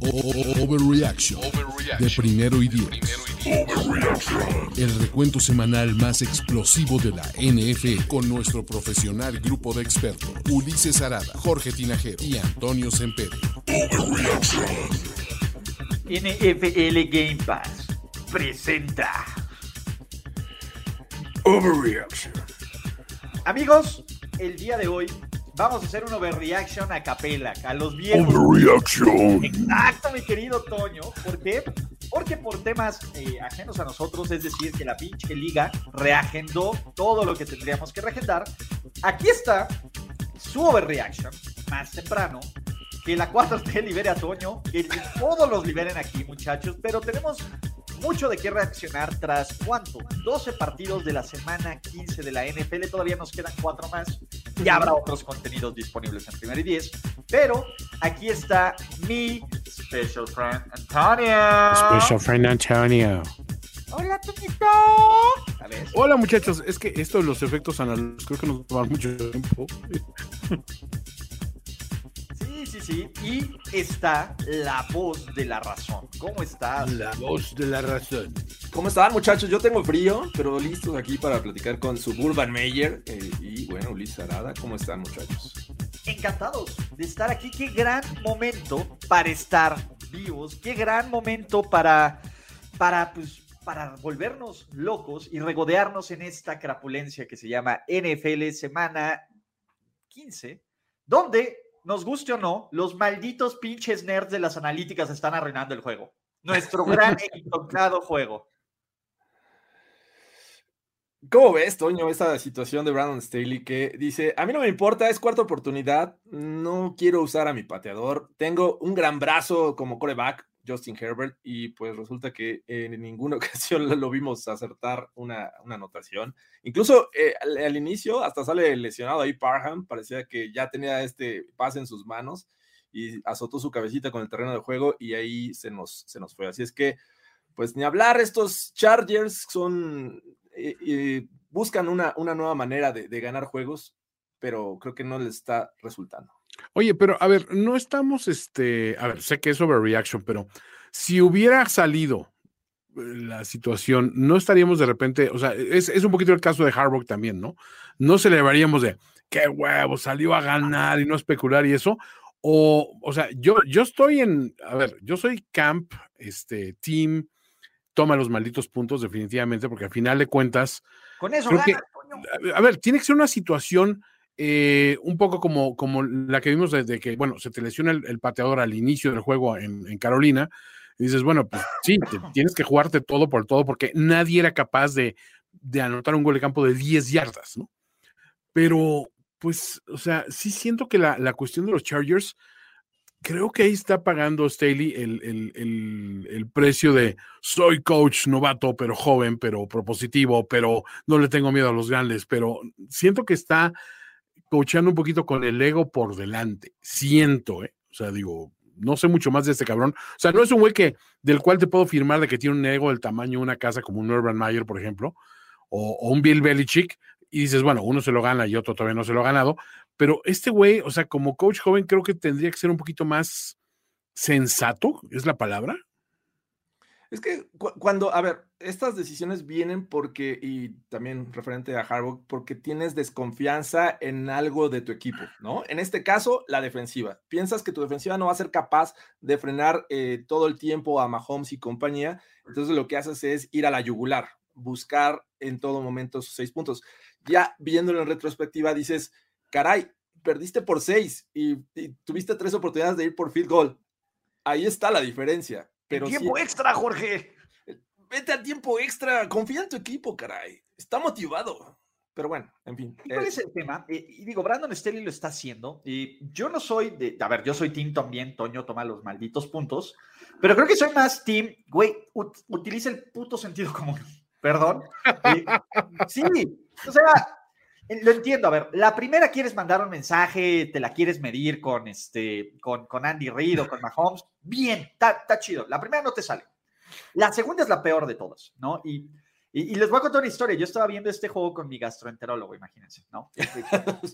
Overreaction de primero y diez. El recuento semanal más explosivo de la NF con nuestro profesional grupo de expertos Ulises Arada, Jorge Tinajero y Antonio Sempere. NFL Game Pass presenta Overreaction. Amigos, el día de hoy vamos a hacer un overreaction a capela, a los viejos. Overreaction. Exacto, mi querido Toño. ¿Por qué? Porque por temas eh, ajenos a nosotros, es decir, que la pinche liga reagendó todo lo que tendríamos que reagendar, aquí está su overreaction más temprano. Que la 4T libere a Toño, que todos los liberen aquí, muchachos, pero tenemos mucho de qué reaccionar tras cuánto, 12 partidos de la semana 15 de la NFL, todavía nos quedan cuatro más, ya habrá otros contenidos disponibles en primer y 10, pero aquí está mi special friend Antonio. Special friend Antonio. Hola, Toñito. Hola, muchachos. Es que esto de los efectos analógicos creo que nos va mucho tiempo. Sí. Y está la voz de la razón. ¿Cómo estás? La voz de la razón. ¿Cómo están, muchachos? Yo tengo frío, pero listos aquí para platicar con Suburban Mayer. Eh, y bueno, Luis Arada, ¿cómo están, muchachos? Encantados de estar aquí. Qué gran momento para estar vivos. Qué gran momento para, para, pues, para volvernos locos y regodearnos en esta crapulencia que se llama NFL Semana 15, donde nos guste o no, los malditos pinches nerds de las analíticas están arruinando el juego. Nuestro gran equivocado juego. ¿Cómo ves, Toño, esta situación de Brandon Staley que dice, a mí no me importa, es cuarta oportunidad, no quiero usar a mi pateador, tengo un gran brazo como coreback, Justin Herbert, y pues resulta que en ninguna ocasión lo vimos acertar una, anotación. Incluso eh, al, inicio hasta sale lesionado ahí Parham, parecía que ya tenía este pase en sus manos y azotó su cabecita con el terreno de juego y ahí se nos, se nos fue. Así es que, pues ni hablar, estos Chargers son, eh, eh, buscan una, una nueva manera de, de ganar juegos, pero creo que no les está resultando. Oye, pero a ver, no estamos, este, a ver, sé que es overreaction, pero si hubiera salido eh, la situación, no estaríamos de repente, o sea, es, un poquito el caso de Harbaugh también, ¿no? No celebraríamos de, qué huevo, salió a ganar y no especular y eso, o, o sea, yo, yo estoy en, a ver, yo soy camp, este, team, toma los malditos puntos definitivamente, porque al final de cuentas... Con eso gana, a ver, tiene que ser una situación eh, un poco como, como la que vimos desde que, bueno, se te lesiona el, pateador al inicio del juego en, Carolina, y dices, bueno, pues sí, tienes que jugarte todo por todo, porque nadie era capaz de, anotar un gol de campo de 10 yardas, ¿no? Pero, pues, o sea, sí siento que la, cuestión de los Chargers, creo que ahí está pagando Staley el, el, precio de soy coach novato, pero joven, pero propositivo, pero no le tengo miedo a los grandes, pero siento que está coachando un poquito con el ego por delante. Siento, ¿eh? O sea, digo, no sé mucho más de este cabrón. O sea, no es un güey que, del cual te puedo firmar de que tiene un ego del tamaño de una casa como un Urban Meyer, por ejemplo, o, un Bill Belichick, y dices, bueno, uno se lo gana y otro todavía no se lo ha ganado. Pero este güey, o sea, como coach joven, creo que tendría que ser un poquito más sensato, es la palabra. Es que cuando, a ver, estas decisiones vienen porque, y también referente a Harbaugh, porque tienes desconfianza en algo de tu equipo, ¿no? En este caso, la defensiva. Piensas que tu defensiva no va a ser capaz de frenar eh, todo el tiempo a Mahomes y compañía, entonces lo que haces es ir a la yugular, buscar en todo momento sus seis puntos. Ya viéndolo en retrospectiva, dices, caray, perdiste por seis y, y tuviste tres oportunidades de ir por field goal. Ahí está la diferencia tiempo extra, Jorge. Vete al tiempo extra. Confía en tu equipo, caray. Está motivado. pero bueno, en fin. ¿Y ¿Cuál eh, es el tema? Eh, y digo, Brandon Staley lo está haciendo. Y yo no soy de. A ver, yo soy Team también. Toño toma los malditos puntos. Pero creo que soy más Team. Güey, ut- utiliza el puto sentido común. Perdón. Sí, o sea, lo entiendo. A ver, la primera quieres mandar un mensaje, te la quieres medir con, este, con, con Andy Reid o con Mahomes. Bien, está está chido. La primera no te sale. La segunda es la peor de todas, ¿no? Y, y, y les voy a contar una historia. Yo estaba viendo este juego con mi gastroenterólogo, imagínense, ¿no?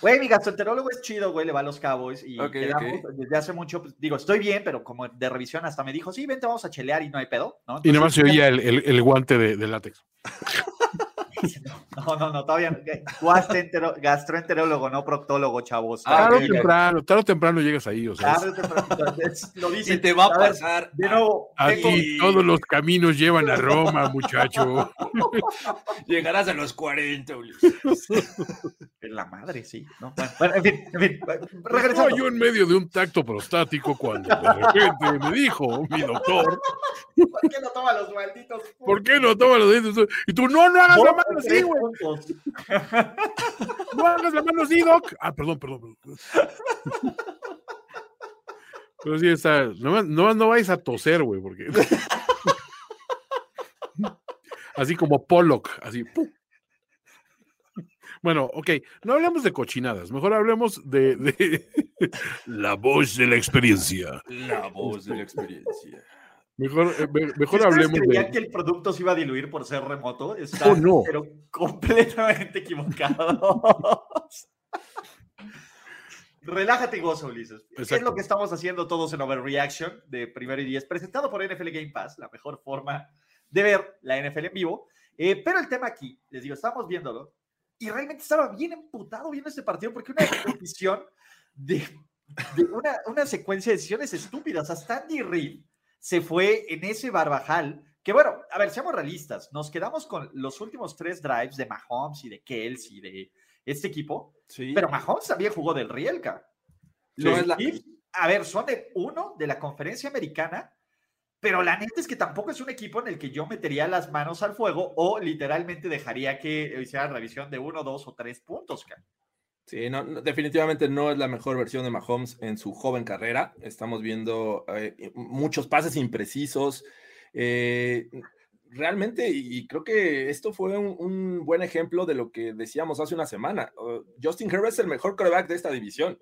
Güey, mi gastroenterólogo es chido, güey, le va a los Cowboys y Ok, quedamos ok. desde hace mucho, pues, digo, estoy bien, pero como de revisión hasta me dijo, sí, vente, vamos a chelear y no hay pedo, ¿no? Y nada más se Entonces, oía el, el- el guante de, de látex. No, no, no, todavía no. Gastroenterólogo, no proctólogo, chavos. Ah, Tarde o ok. temprano, tarde o temprano llegas ahí, o sea. Tarde o temprano, entonces, Lo dice. Y te va a pasar. De nuevo, tengo- Aquí todos los caminos llevan a Roma, muchacho. Llegarás a los 40, Ulises. la madre, sí. ¿no? Bueno, en fin, en fin. Regresando. yo en medio de un tacto prostático cuando de repente me dijo mi doctor, ¿Por qué no toma los malditos? ¿por qué no toma los dedos? Y tú, no, no hagas la Dos mano así, güey. No hagas la mano así, doc. Ah, perdón, perdón. perdón. Pero sí está, no, no, no vais a toser, güey, porque... Así como Pollock, así. ¡pum! Bueno, ok, no hablemos de cochinadas, mejor hablemos de, de la voz de la experiencia. La voz de la experiencia. Mejor, eh, me- mejor ustedes hablemos creían de... que el producto se iba a diluir por ser remoto, está Oh, no. pero completamente equivocados. Relájate y goza, Ulises. Es Exacto. lo que estamos haciendo todos en Overreaction de Primero y Diez, presentado por NFL Game Pass, la mejor forma de ver la NFL en vivo. Eh, pero el tema aquí, les digo, estábamos viéndolo y realmente estaba bien emputado viendo este partido porque una decisión de, de una, una secuencia de decisiones estúpidas. Hasta Andy Reid se fue en ese barbajal. Que bueno, a ver, seamos realistas. Nos quedamos con los últimos tres drives de Mahomes y de Kelsey, de este equipo. Sí. Pero Mahomes también jugó del Rielka. Los Chiefs, a ver, son de uno de la conferencia americana, pero la neta es que tampoco es un equipo en el que yo metería las manos al fuego o literalmente dejaría que hicieran revisión de uno, dos o tres puntos. cara. Sí, no, definitivamente no es la mejor versión de Mahomes en su joven carrera. Estamos viendo eh, muchos pases imprecisos. eh, realmente, y creo que esto fue un, buen ejemplo de lo que decíamos hace una semana. Uh, Justin Herbert es el mejor quarterback de esta división.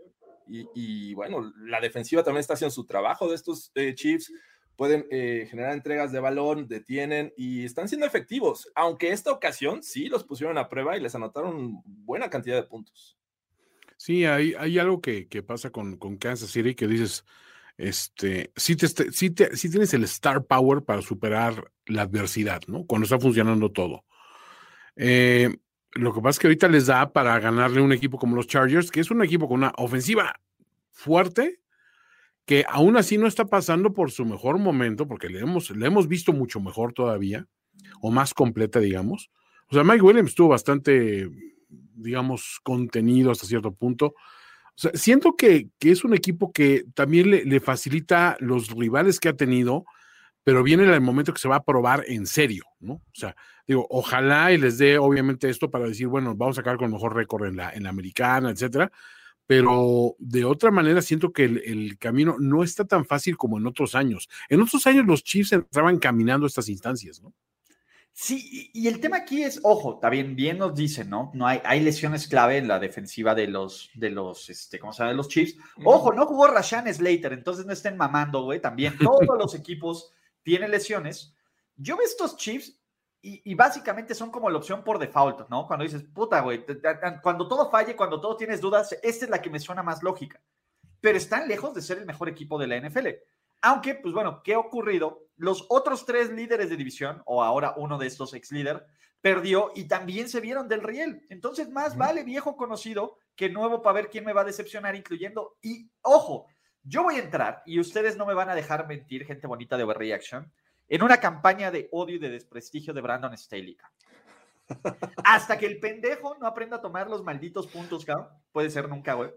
Y, bueno, la defensiva también está haciendo su trabajo de estos eh, Chiefs. Pueden eh, generar entregas de balón, detienen y están siendo efectivos. Aunque esta ocasión sí los pusieron a prueba y les anotaron buena cantidad de puntos. Sí, hay, hay algo que, que pasa con, con Kansas City que dices, este, sí, te, sí, te- tienes el star power para superar la adversidad, ¿no? Cuando está funcionando todo. Eh, lo que pasa es que ahorita les da para ganarle un equipo como los Chargers, que es un equipo con una ofensiva fuerte, que aún así no está pasando por su mejor momento, porque le hemos, le hemos visto mucho mejor todavía, o más completa, digamos. O sea, Mike Williams estuvo bastante, digamos, contenido hasta cierto punto. O sea, siento que, que es un equipo que también le, le facilita los rivales que ha tenido, pero viene el momento que se va a probar en serio, ¿no? O sea, digo, ojalá y les dé obviamente esto para decir, bueno, vamos a sacar con mejor récord en la, en la americana, etcétera. Pero de otra manera siento que el, el camino no está tan fácil como en otros años. En otros años los Chiefs entraban caminando estas instancias, ¿no? Sí, y el tema aquí es, ojo, también bien nos dicen, ¿no? No hay, hay lesiones clave en la defensiva de los, de los, este, ¿cómo se llama? De los Chiefs. Ojo, no jugó Rashan Slater, entonces no estén mamando, güey. También todos los equipos tienen lesiones. Yo veo estos Chiefs y, y básicamente son como la opción por default, ¿no? Cuando dices, puta, güey, cuando todo falle, cuando todo tienes dudas, esta es la que me suena más lógica. Pero están lejos de ser el mejor equipo de la NFL. Aunque, pues bueno, ¿qué ha ocurrido? Los otros tres líderes de división, o ahora uno de estos ex líder, perdió y también se vieron del riel. Entonces, más vale viejo conocido que nuevo para ver quién me va a decepcionar, incluyendo. Y ojo, yo voy a entrar y ustedes no me van a dejar mentir, gente bonita de Overreaction, en una campaña de odio y de desprestigio de Brandon Staley. Hasta que el pendejo no aprenda a tomar los malditos puntos, cabrón. Puede ser nunca, güey.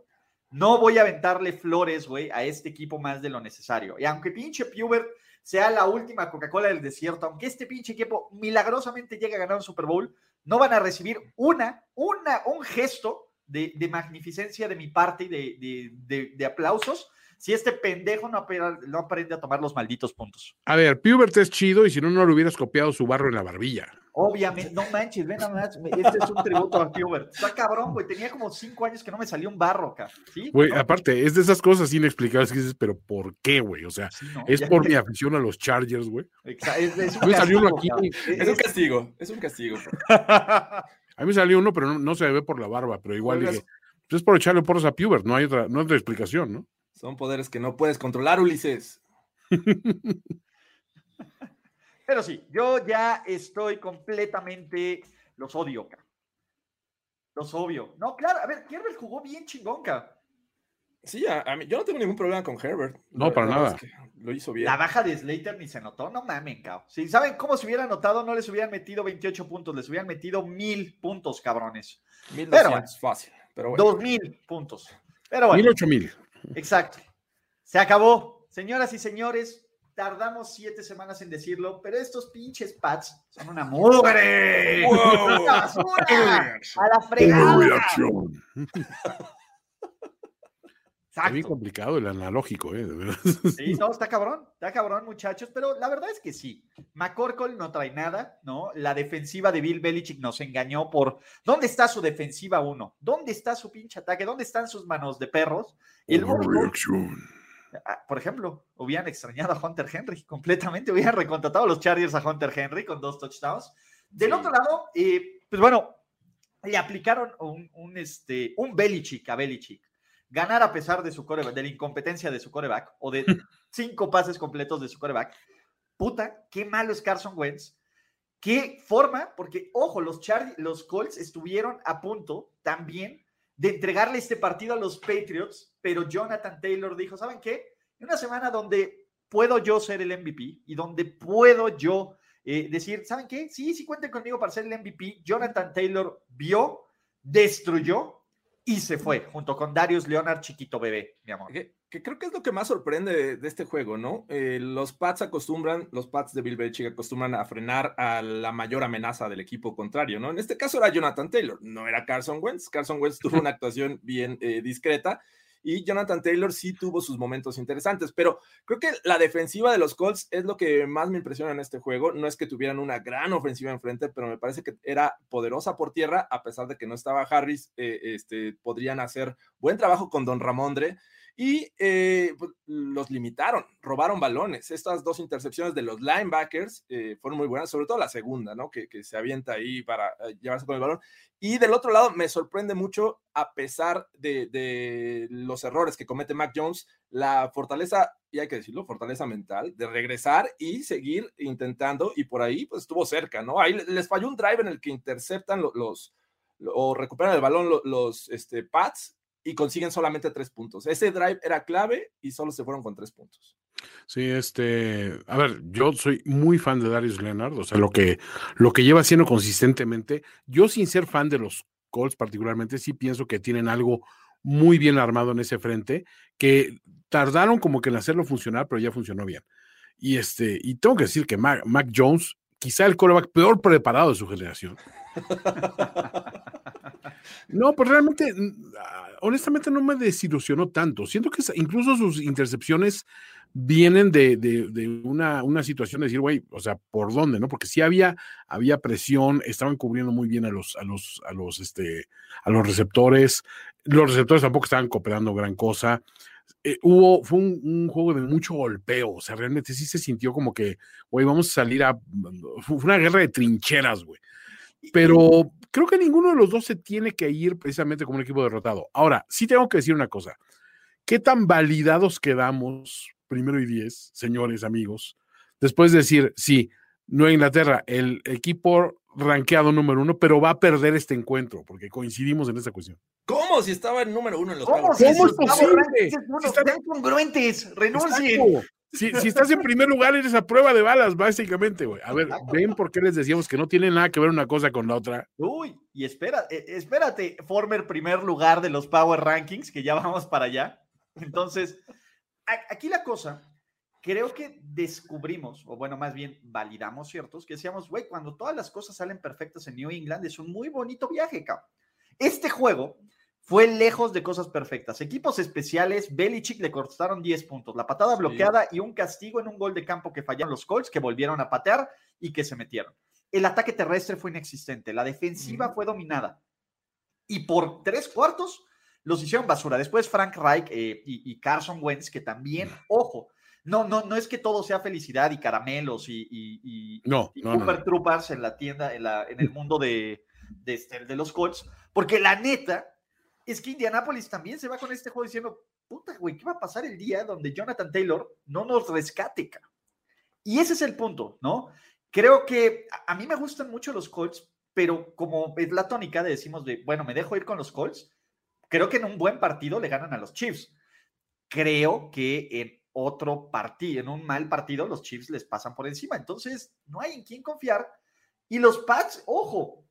No voy a aventarle flores, güey, a este equipo más de lo necesario. Y aunque pinche Pubert sea la última Coca-Cola del desierto, aunque este pinche equipo milagrosamente llegue a ganar un Super Bowl, no van a recibir una, una, un gesto de, magnificencia de mi parte y de, de aplausos si este pendejo no, no, aprende a tomar los malditos puntos. A ver, Pubert es chido y si no, no le hubieras copiado su barro en la barbilla. Obviamente, no manches, ven a más. Este es un tributo a Pubert. Está cabrón, güey. Tenía como cinco años que no me salió un barro acá. ¿sí? Güey, aparte, es de esas cosas inexplicables que dices, pero ¿por qué, güey? O sea, es por mi afición a los Chargers, güey. Es, es, un castigo, aquí. es un castigo, es un castigo. a mí me salió uno, pero no, se ve por la barba, pero igual dije, pues es por echarle porros a Pubert, no hay otra, no hay otra explicación, ¿no? Son poderes que no puedes controlar, Ulises. Pero sí, yo ya estoy completamente. Los odio, Los obvio. No, claro, a ver, Herbert jugó bien chingón, Sí, a, mí, yo no tengo ningún problema con Herbert. No, para nada. lo hizo bien. La baja de Slater ni se notó, no mamen, cabrón. Si saben cómo se hubiera notado, no les hubieran metido 28 puntos, les hubieran metido mil puntos, cabrones. Mil pero, fácil. Pero bueno. Dos mil puntos. Pero bueno. Mil ocho mil. Exacto. Se acabó. Señoras y señores, tardamos siete semanas en decirlo, pero estos pinches pads son una mugre. a la fregada. Está bien complicado el analógico, ¿eh? Sí, no, está cabrón, está cabrón, muchachos, pero la verdad es que sí. McCorkle no trae nada, ¿no? La defensiva de Bill Belichick nos engañó por ¿dónde está su defensiva uno? ¿Dónde está su pinche ataque? ¿Dónde están sus manos de perros? El ah, por ejemplo, hubieran extrañado a Hunter Henry completamente, hubieran recontratado a los Chargers a Hunter Henry con dos touchdowns. Del otro lado, eh, pues bueno, le aplicaron un, un, este, un Belichick a Belichick ganar a pesar de su coreback, de la incompetencia de su coreback o de cinco pases completos de su coreback. Puta, qué malo es Carson Wentz. Qué forma, porque ojo, los, los Colts estuvieron a punto también de entregarle este partido a los Patriots, pero Jonathan Taylor dijo, ¿saben qué? En una semana donde puedo yo ser el MVP y donde puedo yo eh, decir, ¿saben qué? Sí, sí cuenten conmigo para ser el MVP. Jonathan Taylor vio, destruyó y se fue, junto con Darius Leonard, chiquito bebé, mi amor. Que, creo que es lo que más sorprende de, este juego, ¿no? Eh, los Pats acostumbran, los Pats de Bill Belichick acostumbran a frenar a la mayor amenaza del equipo contrario, ¿no? En este caso era Jonathan Taylor, no era Carson Wentz. Carson Wentz tuvo una actuación bien eh, discreta y Jonathan Taylor sí tuvo sus momentos interesantes, pero creo que la defensiva de los Colts es lo que más me impresiona en este juego. No es que tuvieran una gran ofensiva enfrente, pero me parece que era poderosa por tierra, a pesar de que no estaba Harris, eh, este, podrían hacer buen trabajo con Don Ramondre y eh, pues, los limitaron, robaron balones. Estas dos intercepciones de los linebackers eh, fueron muy buenas, sobre todo la segunda, ¿no? Que, se avienta ahí para eh, llevarse con el balón. Y del otro lado, me sorprende mucho, a pesar de, los errores que comete Mac Jones, la fortaleza, y hay que decirlo, fortaleza mental, de regresar y seguir intentando, y por ahí, pues estuvo cerca, ¿no? Ahí les falló un drive en el que interceptan los, o recuperan el balón los, los este, Pats y consiguen solamente tres puntos. Ese drive era clave y solo se fueron con tres puntos. Sí, este, a ver, yo soy muy fan de Darius Leonard, o sea, lo que, lo que lleva haciendo consistentemente. Yo sin ser fan de los Colts particularmente, sí pienso que tienen algo muy bien armado en ese frente, que tardaron como que en hacerlo funcionar, pero ya funcionó bien. Y este, y tengo que decir que Mac, Mac Jones, quizá el coreback peor preparado de su generación. No, pues realmente, ah, honestamente no me desilusionó tanto. Siento que incluso sus intercepciones vienen de, una, una, situación de decir, güey, o sea, ¿por dónde? ¿No? Porque sí había, había presión, estaban cubriendo muy bien a los, a los, a los, este, a los receptores. Los receptores tampoco estaban cooperando gran cosa. Eh, hubo, fue un, juego de mucho golpeo, o sea, realmente sí se sintió como que, güey, vamos a salir a, fue una guerra de trincheras, güey. Pero creo que ninguno de los dos se tiene que ir precisamente como un equipo derrotado. Ahora, sí tengo que decir una cosa. ¿Qué tan validados quedamos, primero y diez, señores, amigos, después de decir, sí, Nueva Inglaterra, el equipo rankeado número uno, pero va a perder este encuentro, porque coincidimos en esta cuestión. ¿Cómo? Si estaba en número uno en los ¿Cómo, ¿Cómo es posible? Si están congruentes, renuncien. Si, estás en primer lugar, eres a prueba de balas, básicamente, güey. A ver, ven por qué les decíamos que no tiene nada que ver una cosa con la otra. Uy, y espera, eh, espérate, former primer lugar de los Power Rankings, que ya vamos para allá. Entonces, aquí la cosa creo que descubrimos, o bueno, más bien validamos ciertos, que decíamos, güey, cuando todas las cosas salen perfectas en New England, es un muy bonito viaje, cabrón. Este juego fue lejos de cosas perfectas. Equipos especiales, Belichick le costaron 10 puntos, la patada bloqueada y un castigo en un gol de campo que fallaron los Colts, que volvieron a patear y que se metieron. El ataque terrestre fue inexistente, la defensiva fue dominada. Y por tres cuartos los hicieron basura. Después Frank Reich eh, y, Carson Wentz, que también, ojo, no, no, no es que todo sea felicidad y caramelos y, y, no, super troopers en la tienda, en, la, en el mundo de, de, este, de los Colts, porque la neta es que Indianapolis también se va con este juego diciendo, puta, güey, ¿qué va a pasar el día donde Jonathan Taylor no nos rescate? Y ese es el punto, ¿no? Creo que a mí me gustan mucho los Colts, pero como es la tónica de decimos de, bueno, me dejo ir con los Colts, creo que en un buen partido le ganan a los Chiefs. Creo que en otro partido, en un mal partido, los Chiefs les pasan por encima. Entonces, no hay en quién confiar. Y los Pats, ojo,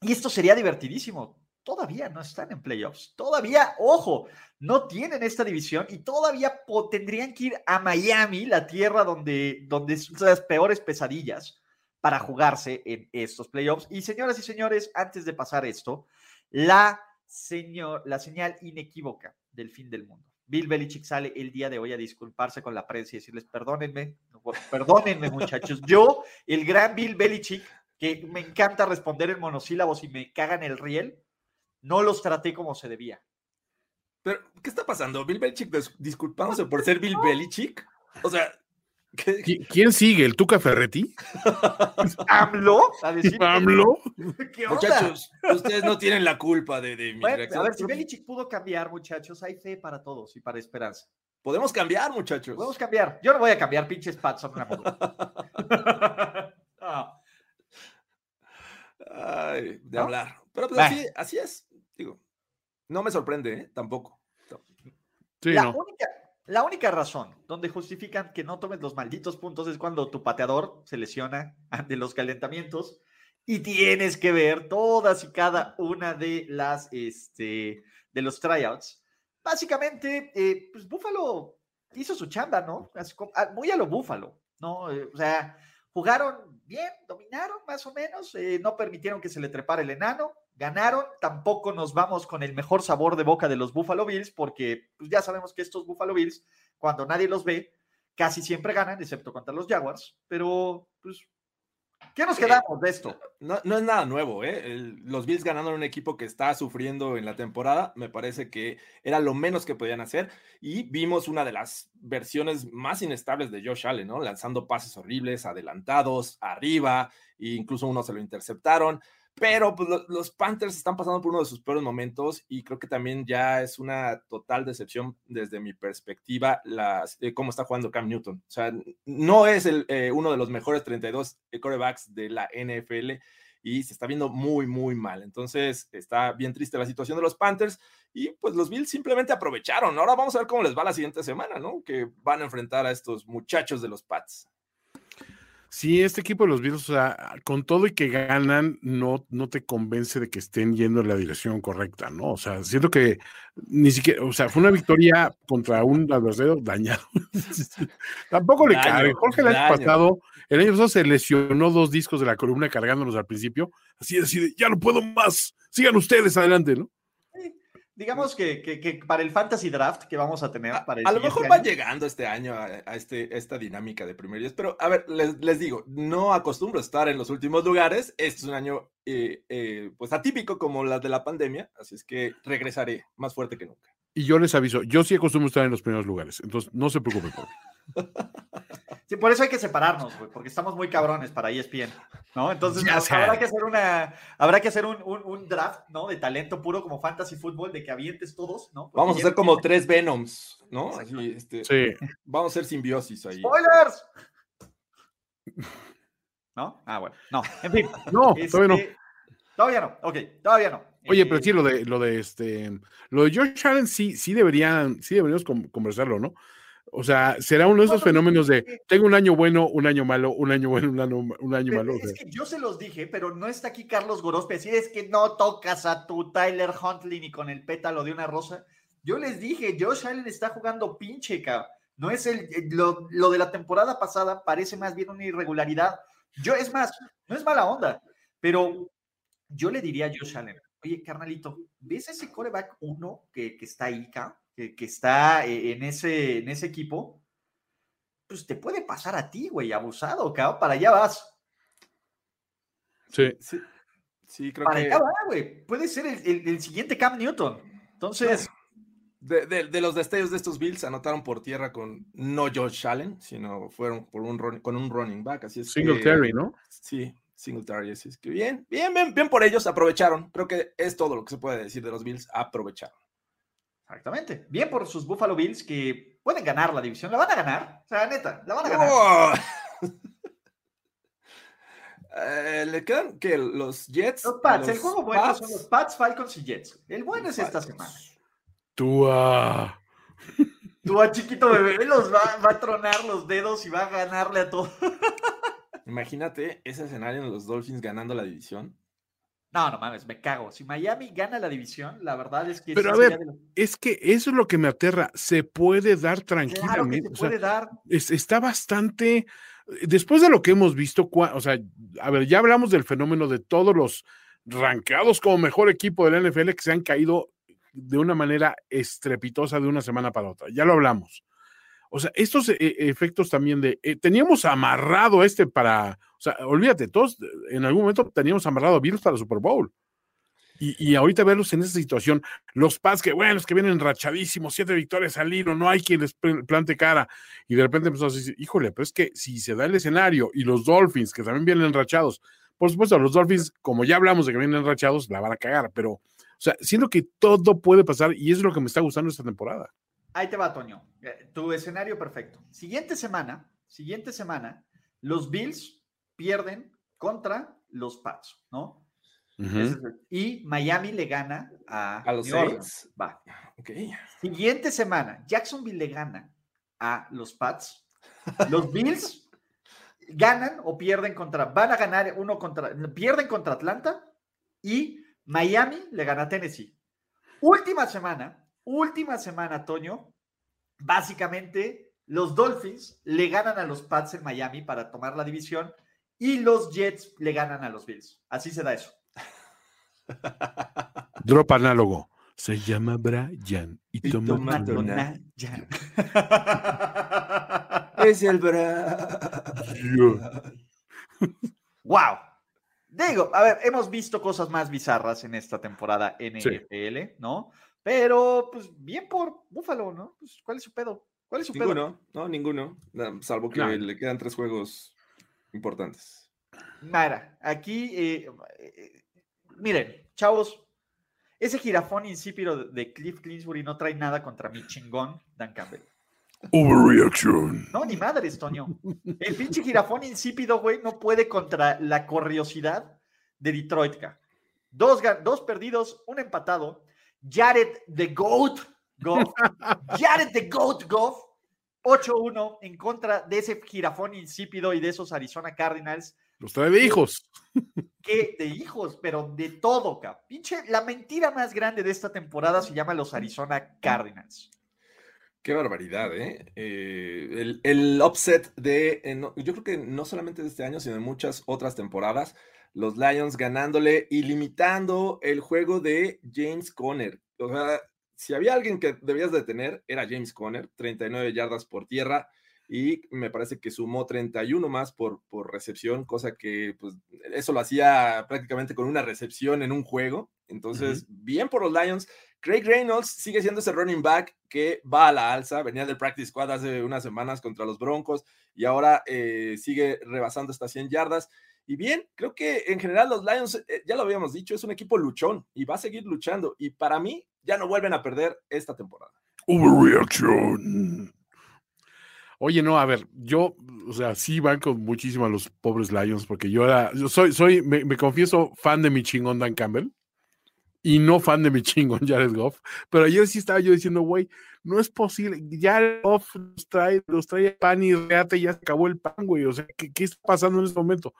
y esto sería divertidísimo todavía no están en playoffs. Todavía, ojo, no tienen esta división y todavía tendrían que ir a Miami, la tierra donde, donde son las peores pesadillas para jugarse en estos playoffs. Y señoras y señores, antes de pasar esto, la, señor, la señal inequívoca del fin del mundo. Bill Belichick sale el día de hoy a disculparse con la prensa y decirles, perdónenme, perdónenme muchachos, yo, el gran Bill Belichick, que me encanta responder en monosílabos y me cagan el riel, no los traté como se debía. Pero, ¿qué está pasando? ¿Bill Belichick disculpándose por ser Bill Belichick? O sea, ¿quién sigue? ¿El Tuca Ferretti? ¿AMLO? ¿AMLO? Muchachos, ustedes no tienen la culpa de, de mi A ver, si Belichick pudo cambiar, muchachos, hay fe para todos y para esperanza. Podemos cambiar, muchachos. Podemos cambiar. Yo no voy a cambiar, pinches Pats son una Ay, de hablar. Pero pues, así, así es. Digo, no me sorprende, ¿eh? tampoco. la, única, la única razón donde justifican que no tomes los malditos puntos es cuando tu pateador se lesiona ante los calentamientos y tienes que ver todas y cada una de las, este, de los tryouts. Básicamente, eh, pues Búfalo hizo su chamba, ¿no? Ah, muy a lo Búfalo, ¿no? Eh, o sea, jugaron bien, dominaron más o menos, eh, no permitieron que se le trepara el enano, ganaron, tampoco nos vamos con el mejor sabor de boca de los Buffalo Bills, porque pues, ya sabemos que estos Buffalo Bills, cuando nadie los ve, casi siempre ganan, excepto contra los Jaguars, pero pues, ¿qué nos quedamos de esto? No, es nada nuevo, ¿eh? los Bills ganando en un equipo que está sufriendo en la temporada, me parece que era lo menos que podían hacer, y vimos una de las versiones más inestables de Josh Allen, ¿no? Lanzando pases horribles, adelantados, arriba, e incluso uno se lo interceptaron. Pero pues, los Panthers están pasando por uno de sus peores momentos y creo que también ya es una total decepción desde mi perspectiva las, eh, cómo está jugando Cam Newton. O sea, no es el, eh, uno de los mejores 32 quarterbacks de la NFL y se está viendo muy, muy mal. Entonces está bien triste la situación de los Panthers y pues los Bills simplemente aprovecharon. Ahora vamos a ver cómo les va la siguiente semana, ¿no? Que van a enfrentar a estos muchachos de los Pats. Sí, este equipo de los Bills, o sea, con todo y que ganan, no, no te convence de que estén yendo en la dirección correcta, ¿no? O sea, siento que ni siquiera, o sea, fue una victoria contra un adversario dañado. Tampoco le cae. Jorge el año pasado, el año pasado se lesionó dos discos de la columna cargándolos al principio, así, así ya no puedo más, sigan ustedes adelante, ¿no? Digamos que, que, para el fantasy draft que vamos a tener para A lo mejor van llegando este año a, este, esta dinámica de primeros, pero a ver, les, les, digo, no acostumbro a estar en los últimos lugares. Este es un año eh, eh, pues atípico como la de la pandemia, así es que regresaré más fuerte que nunca. Y yo les aviso, yo sí acostumbro a estar en los primeros lugares, entonces no se preocupen por mí. Sí, por eso hay que separarnos, güey, porque estamos muy cabrones para ESPN, ¿no? Entonces habrá que hacer una, habrá que hacer un, un, draft, ¿no? De talento puro como fantasy fútbol, de que avientes todos, ¿no? vamos a hacer como tres Venoms, ¿no? este, sí. Vamos a hacer simbiosis ahí. ¡Spoilers! ¿No? Ah, bueno. No, en fin. No, todavía no. Este, todavía no, ok, todavía no. Oye, pero sí, lo de, lo de este, lo de George Allen sí, sí deberían, sí deberíamos conversarlo, ¿no? O sea, será uno de esos fenómenos de tengo un año bueno, un año malo, un año bueno, un año, un año malo. Es que yo se los dije, pero no está aquí Carlos Gorospe. Decir es que no tocas a tu Tyler Huntley ni con el pétalo de una rosa. Yo les dije, Josh Allen está jugando pinche, cabrón. No es el, lo, lo, de la temporada pasada parece más bien una irregularidad. Yo, es más, no es mala onda, pero yo le diría a Josh Allen, oye, carnalito, ¿ves ese coreback uno que, que está ahí, que, que, está eh, en ese, en ese equipo? Pues te puede pasar a ti, güey, abusado, cabrón, para allá vas. Sí. Sí, sí creo para que... allá va, güey. Puede ser el, el, el siguiente Cam Newton. Entonces... De, de, de, los destellos de estos Bills anotaron por tierra con no Josh Allen, sino fueron por un run, con un running back. Así es Singletary, ¿no? Sí, Singletary. Así es que bien, bien, bien, bien por ellos, aprovecharon. Creo que es todo lo que se puede decir de los Bills, aprovecharon. Exactamente. Bien por sus Buffalo Bills que pueden ganar la división. ¿La van a ganar? O sea, neta, la van a ganar. Oh. eh, le quedan que los Jets. Los Pats, los el juego bueno Pats, son los Pats, Falcons y Jets. El bueno es esta semana. Tua. Tua chiquito bebé los va, va, a tronar los dedos y va a ganarle a todo. Imagínate ese escenario en los Dolphins ganando la división. No, no mames, me cago. Si Miami gana la división, la verdad es que. Pero a ver, los... es que eso es lo que me aterra. Se puede dar tranquilamente. Claro se puede o sea, dar. Es, está bastante. Después de lo que hemos visto, o sea, a ver, ya hablamos del fenómeno de todos los rankeados como mejor equipo del NFL que se han caído de una manera estrepitosa de una semana para otra. Ya lo hablamos. O sea, estos eh, efectos también de, eh, teníamos amarrado este para, o sea, olvídate, todos en algún momento teníamos amarrado a Bills para el Super Bowl. Y, y, ahorita verlos en esa situación, los Pats que, bueno, es que vienen rachadísimos, siete victorias al hilo, no hay quien les plante cara. Y de repente empezó a decir, híjole, pero es que si se da el escenario y los Dolphins, que también vienen rachados, por supuesto, los Dolphins, como ya hablamos de que vienen rachados, la van a cagar, pero, o sea, siento que todo puede pasar y es lo que me está gustando esta temporada. Ahí te va, Toño. Tu escenario perfecto. Siguiente semana, siguiente semana, los Bills pierden contra los Pats, ¿no? Uh -huh. Y Miami le gana a, a los Saints. Va. Okay. Siguiente semana, Jacksonville le gana a los Pats. Los Bills ganan o pierden contra, van a ganar uno contra, pierden contra Atlanta y Miami le gana a Tennessee. Última semana, última semana, Toño, básicamente los Dolphins le ganan a los Pats en Miami para tomar la división y los Jets le ganan a los Bills. Así se da eso. Drop análogo. Se llama Brian y, y toma, toma Es el Brian. wow. Digo, a ver, hemos visto cosas más bizarras en esta temporada NFL, sí. ¿no? Pero, pues, bien por Búfalo, ¿no? Pues, ¿cuál es su pedo? ¿Cuál es su ninguno, pedo? no, ninguno. No, salvo que no. le quedan tres juegos importantes. Nada, aquí, eh, eh, miren, chavos, ese jirafón insípido de Cliff Clinsbury no trae nada contra mi chingón, Dan Campbell. Overreaction. No, ni madres, Toño. El pinche jirafón insípido, güey, no puede contra la curiosidad de Detroit. Dos, dos perdidos, un empatado. Jared the Goat Goff. Jared the Goat Goff. 8-1 en contra de ese jirafón insípido y de esos Arizona Cardinals. Los trae de hijos. ¿Qué? De hijos, pero de todo, cap. Pinche, la mentira más grande de esta temporada se llama los Arizona Cardinals. Qué barbaridad, ¿eh? eh el, el, upset de, eh, no, yo creo que no solamente de este año, sino de muchas otras temporadas, los Lions ganándole y limitando el juego de James Conner. O sea, si había alguien que debías de tener, era James Conner, 39 yardas por tierra y me parece que sumó 31 más por, por recepción, cosa que pues eso lo hacía prácticamente con una recepción en un juego. Entonces, uh -huh. bien por los Lions. Craig Reynolds sigue siendo ese running back que va a la alza, venía del practice squad hace unas semanas contra los Broncos y ahora eh, sigue rebasando estas 100 yardas. Y bien, creo que en general los Lions, eh, ya lo habíamos dicho, es un equipo luchón y va a seguir luchando. Y para mí, ya no vuelven a perder esta temporada. Overreaction. Oye, no, a ver, yo, o sea, sí banco muchísimo a los pobres Lions, porque yo era, yo soy, soy, me, me confieso fan de mi chingón Dan Campbell y no fan de mi chingón Jared Goff, pero ayer sí estaba yo diciendo, güey, no es posible, Jared Goff los trae, los trae pan y reate y ya se acabó el pan, güey, o sea, ¿qué, qué está pasando en este momento?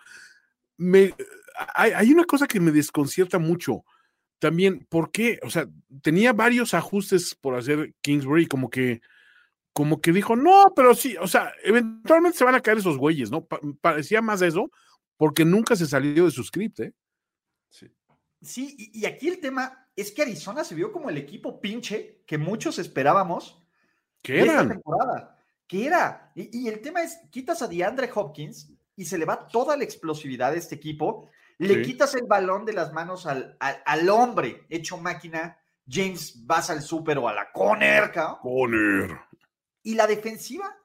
Me, hay, hay una cosa que me desconcierta mucho, también, ¿por qué? O sea, tenía varios ajustes por hacer Kingsbury, como que como que dijo, no, pero sí, o sea, eventualmente se van a caer esos güeyes, ¿no? parecía más eso, porque nunca se salió de su script, ¿eh? Sí. Sí, y, aquí el tema es que Arizona se vio como el equipo pinche que muchos esperábamos. ¿Qué era? temporada. ¿Qué era? Y, el tema es, quitas a DeAndre Hopkins y se le va toda la explosividad de este equipo, le quitas el balón de las manos al, al, hombre hecho máquina, James, vas al súper o a la Conner, Conner. Y la defensiva,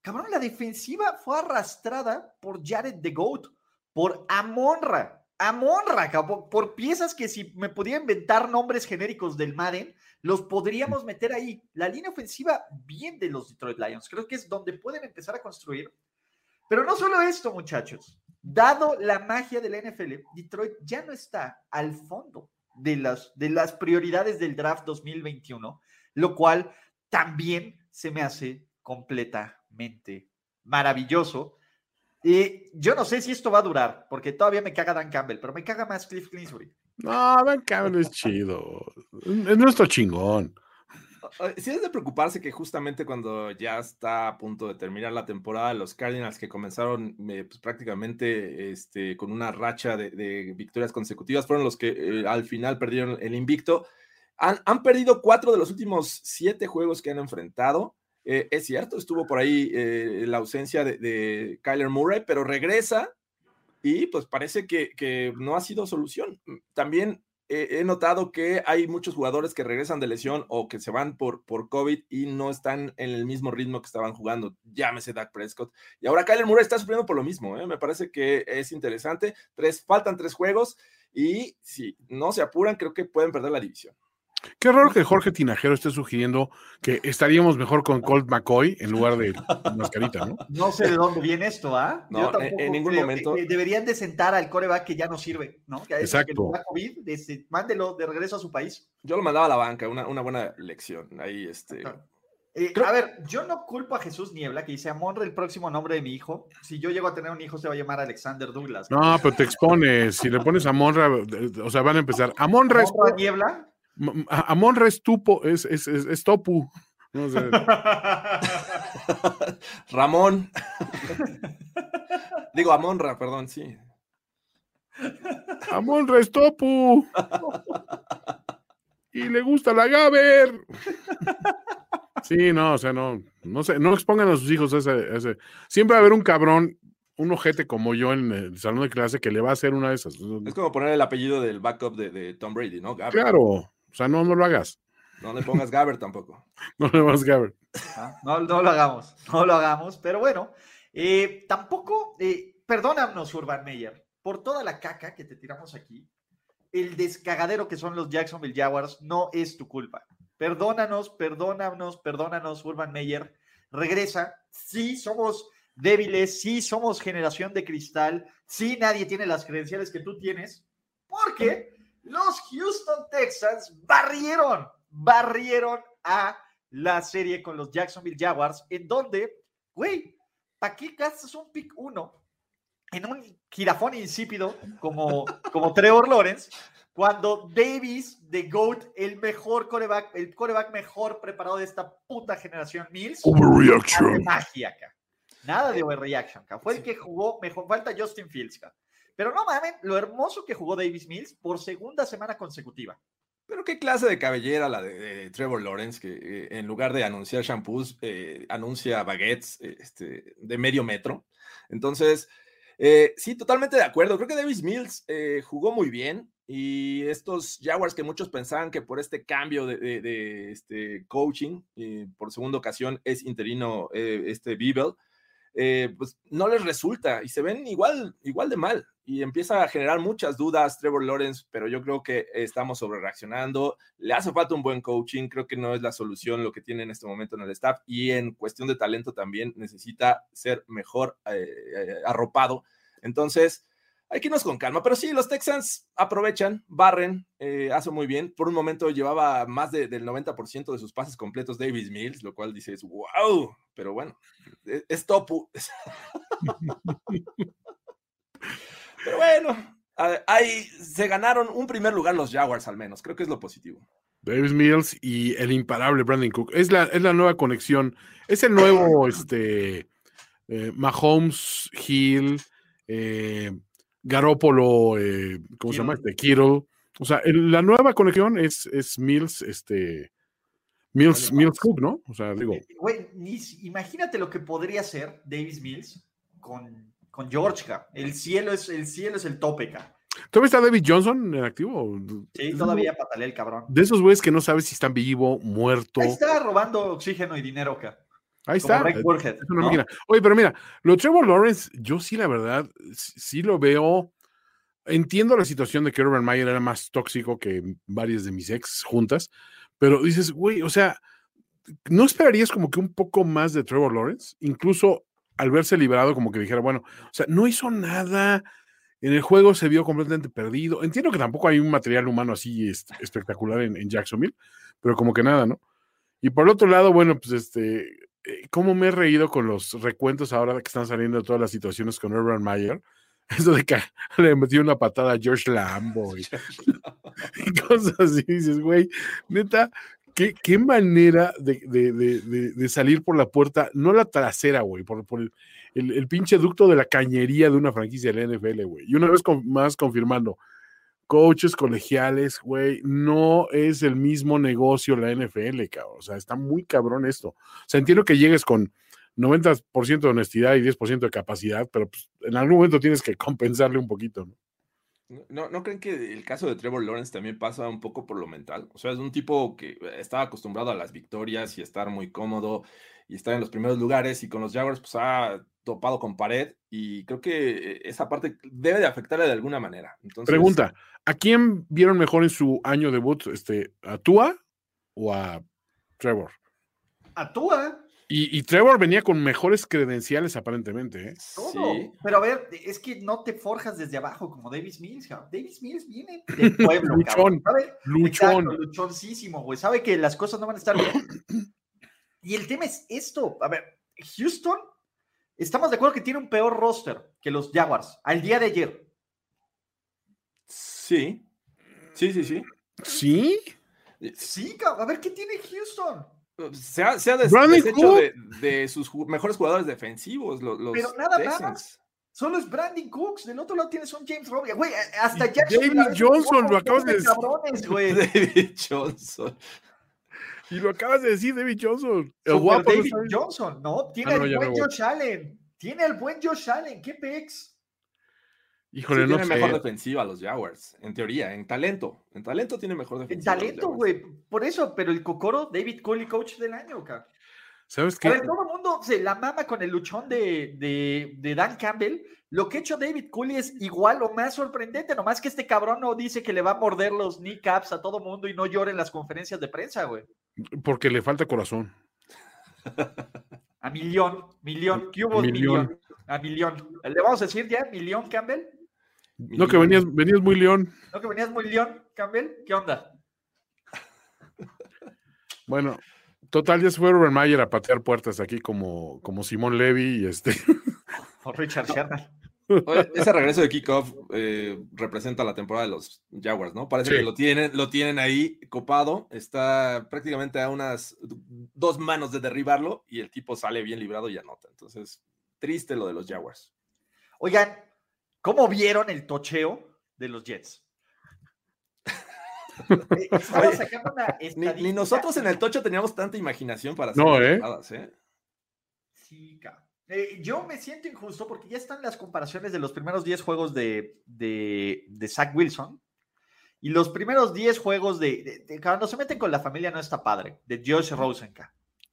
cabrón, la defensiva fue arrastrada por Jared the Goat, por Amonra, Amonra, cabrón, por piezas que si me podía inventar nombres genéricos del Madden, los podríamos meter ahí. La línea ofensiva, bien de los Detroit Lions. Creo que es donde pueden empezar a construir. Pero no solo esto, muchachos. Dado la magia del NFL, Detroit ya no está al fondo de las, de las prioridades del draft 2021, lo cual también se me hace completamente maravilloso. Y yo no sé si esto va a durar, porque todavía me caga Dan Campbell, pero me caga más Cliff Kingsbury. No, Dan Campbell es chido. Es nuestro chingón. Sí es de preocuparse que justamente cuando ya está a punto de terminar la temporada, los Cardinals que comenzaron eh, pues, prácticamente este, con una racha de, victorias consecutivas fueron los que eh, al final perdieron el invicto han, perdido cuatro de los últimos siete juegos que han enfrentado. Eh, es cierto, estuvo por ahí eh, la ausencia de, Kyler Murray, pero regresa y pues parece que, no ha sido solución. También he notado que hay muchos jugadores que regresan de lesión o que se van por, por COVID y no están en el mismo ritmo que estaban jugando. Llámese Dak Prescott. Y ahora Kyler Murray está sufriendo por lo mismo. ¿eh? Me parece que es interesante. Tres, faltan tres juegos y si no se apuran, creo que pueden perder la división. Qué raro que Jorge Tinajero esté sugiriendo que estaríamos mejor con Colt McCoy en lugar de Mascarita, ¿no? No sé de dónde viene esto, ¿ah? No, en ningún momento. deberían de sentar al coreback que ya no sirve, ¿no? Que Exacto. Que COVID, mándelo de regreso a su país. Yo lo mandaba a la banca, una, una buena lección. Ahí, este. Eh, a ver, yo no culpo a Jesús Niebla que dice Amonra el próximo nombre de mi hijo. Si yo llego a tener un hijo, se va a llamar Alexander Douglas. No, pero te expones. Si le pones Amonra, o sea, van a empezar. Amonra es. Niebla? Amonra es tupo, es, es, es, topu. Ramón. Digo, Amonra, perdón, sí. Amonra es topu. y le gusta la Gaber. Sí, no, o sea, no, no sé, no expongan a sus hijos ese, ese. Siempre va a haber un cabrón, un ojete como yo en el salón de clase que le va a hacer una de esas. Es como poner el apellido del backup de, de Tom Brady, ¿no? Claro, o sea, no, no lo hagas. No le pongas Gaber tampoco. no le pongas Gaber. Ah, no, no, lo hagamos, no lo hagamos. Pero bueno, eh, tampoco, eh, perdónanos, Urban Meyer, por toda la caca que te tiramos aquí. El descagadero que son los Jacksonville Jaguars no es tu culpa. Perdónanos, perdónanos, perdónanos, Urban Meyer. Regresa. Sí, somos débiles, sí, somos generación de cristal, sí, nadie tiene las credenciales que tú tienes, porque los Houston Texans barrieron, barrieron a la serie con los Jacksonville Jaguars, en donde, güey, ¿para qué gastas un pick uno en un girafón insípido como, como Trevor Lawrence? Cuando Davis, de GOAT, el mejor coreback, el coreback mejor preparado de esta puta generación, Mills, overreaction. magia acá. Nada de overreaction, acá. Fue el que jugó mejor. Falta Justin Fields, acá. Pero no mames, lo hermoso que jugó Davis Mills por segunda semana consecutiva. Pero qué clase de cabellera la de, Trevor Lawrence, que eh, en lugar de anunciar shampoos, eh, anuncia baguettes eh, este, de medio metro. Entonces, sí, totalmente de acuerdo. Creo que Davis Mills jugó muy bien y estos Jaguars que muchos pensaban que por este cambio de, este coaching, por segunda ocasión es interino este Bibel, pues no les resulta y se ven igual, igual de mal y empieza a generar muchas dudas Trevor Lawrence, pero yo creo que estamos sobre reaccionando. Le hace falta un buen coaching, creo que no es la solución lo que tiene en este momento en el staff y en cuestión de talento también necesita ser mejor eh, eh, arropado. Entonces, hay que irnos con calma, pero sí, los Texans aprovechan, barren, eh, hace muy bien. Por un momento llevaba más del 90% de sus pases completos Davis Mills, lo cual dices, wow, pero bueno, es, es topu. Pero bueno, ahí se ganaron un primer lugar los Jaguars al menos, creo que es lo positivo. Davis Mills y el imparable Brandon Cook. Es la, es la nueva conexión. Es el nuevo este, eh, Mahomes, Hill, eh, Garópolo, eh, ¿cómo se llama? Este, Kittle. O sea, el- la nueva conexión es, es Mills, este, Mills, Mills Cook, ¿no? O sea, digo, Güey, ni si- imagínate lo que podría ser Davis Mills con, con George, ca. El cielo es el cielo es el tope, ca. ¿todavía está David Johnson en activo? Sí, todavía patalea el cabrón. De esos güeyes que no sabes si están vivo, muerto. Ahí está robando oxígeno y dinero, acá. Ahí está. Ray Burhead, Es una ¿no? máquina. Oye, pero mira, lo de Trevor Lawrence, yo sí, la verdad, sí lo veo. Entiendo la situación de que Urban Meyer era más tóxico que varias de mis ex juntas, pero dices, güey, o sea, ¿no esperarías como que un poco más de Trevor Lawrence? Incluso al verse liberado, como que dijera, bueno, o sea, no hizo nada. En el juego se vio completamente perdido. Entiendo que tampoco hay un material humano así este, espectacular en, en Jacksonville, pero como que nada, ¿no? Y por el otro lado, bueno, pues este, cómo me he reído con los recuentos ahora que están saliendo de todas las situaciones con Urban Meyer. Eso de que le metió una patada a George Lambo y, y cosas así. Dices, güey, neta, qué, qué manera de, de- de- de- de salir por la puerta, no la trasera, güey, por, por el, el- el pinche ducto de la cañería de una franquicia de la NFL, güey. Y una vez con- más confirmando, coaches colegiales, güey, no es el mismo negocio la NFL, cabrón. O sea, está muy cabrón esto. O sea, entiendo que llegues con 90% de honestidad y 10% de capacidad, pero pues, en algún momento tienes que compensarle un poquito, ¿no? ¿No, ¿No creen que el caso de Trevor Lawrence también pasa un poco por lo mental? O sea, es un tipo que estaba acostumbrado a las victorias y estar muy cómodo y estar en los primeros lugares y con los Jaguars pues ha topado con pared y creo que esa parte debe de afectarle de alguna manera. Entonces, Pregunta, ¿a quién vieron mejor en su año debut? Este, ¿A Tua o a Trevor? Actúa Y, y Trevor venía con mejores credenciales aparentemente, ¿eh? todo. Sí. Pero a ver, es que no te forjas desde abajo como Davis Mills, cabrón. Davis Mills viene del pueblo, cabrón. Luchón, ¿sabe? Luchón. Exacto, luchoncísimo, güey. Sabe que las cosas no van a estar bien. Y el tema es esto. A ver, Houston, estamos de acuerdo que tiene un peor roster que los Jaguars al día de ayer. Sí, sí, sí, sí. ¿Sí? Sí, cabrón. A ver, ¿qué tiene Houston? Se ha, se ha des- Brandon deshecho Cook. de, de sus ju- mejores jugadores defensivos, lo- los, Pero nada Texans. más. Solo es Brandon Cooks. Del otro lado tienes un James Robinson. Güey, hasta Jackson. David Johnson, lo acabas de decir. Cabrones, güey. David Johnson. Y lo acabas de decir, David Johnson. El Super guapo. ¿no David sabes? Johnson, ¿no? Tiene Ah, no, al buen. Josh Allen. Tiene al buen Josh Allen. ¿Qué pex? Híjole, Sí, no tiene mejor defensiva los Jaguars, en teoría, en talento. En talento tiene mejor En defensiva. los talento, güey. Por eso, pero el Cocoro, David Cooley, coach del año, cabrón. ¿Sabes A qué? ver, todo el mundo se la mama con el luchón de, de, de Dan Campbell. Lo que ha hecho David Cooley es igual o más sorprendente, nomás que este cabrón no dice que le va a morder los kneecaps a todo mundo y no llora en las conferencias de prensa, güey. Porque le falta corazón. A millón, millón, ¿qué hubo? Millón. Millón. A millón. ¿Le vamos a decir ya millón, Campbell? No, que venías, venías muy león. ¿No que venías muy león, Campbell? ¿Qué onda? Bueno, total, ya se fue Urban Mayer a patear puertas aquí como, como Simón Levy y este. O Richard Sherman. Oye, ese regreso de kickoff eh, representa la temporada de los Jaguars, ¿no? Parece Sí. que lo tienen, lo tienen ahí copado, está prácticamente a unas dos manos de derribarlo y el tipo sale bien librado y anota. Entonces, triste lo de los Jaguars. Oigan, ¿cómo vieron el tocheo de los Jets? Eh, estaba Oye, sacando una Ni, nosotros en el tocho teníamos tanta imaginación para hacer No, ¿eh? jugadas, ¿eh? Sí, cabrón. Eh, yo me siento injusto porque ya están las comparaciones de los primeros 10 juegos de, de, de Zach Wilson y los primeros 10 juegos de, de- Cuando se meten con la familia no está padre, de Josh Rosenka.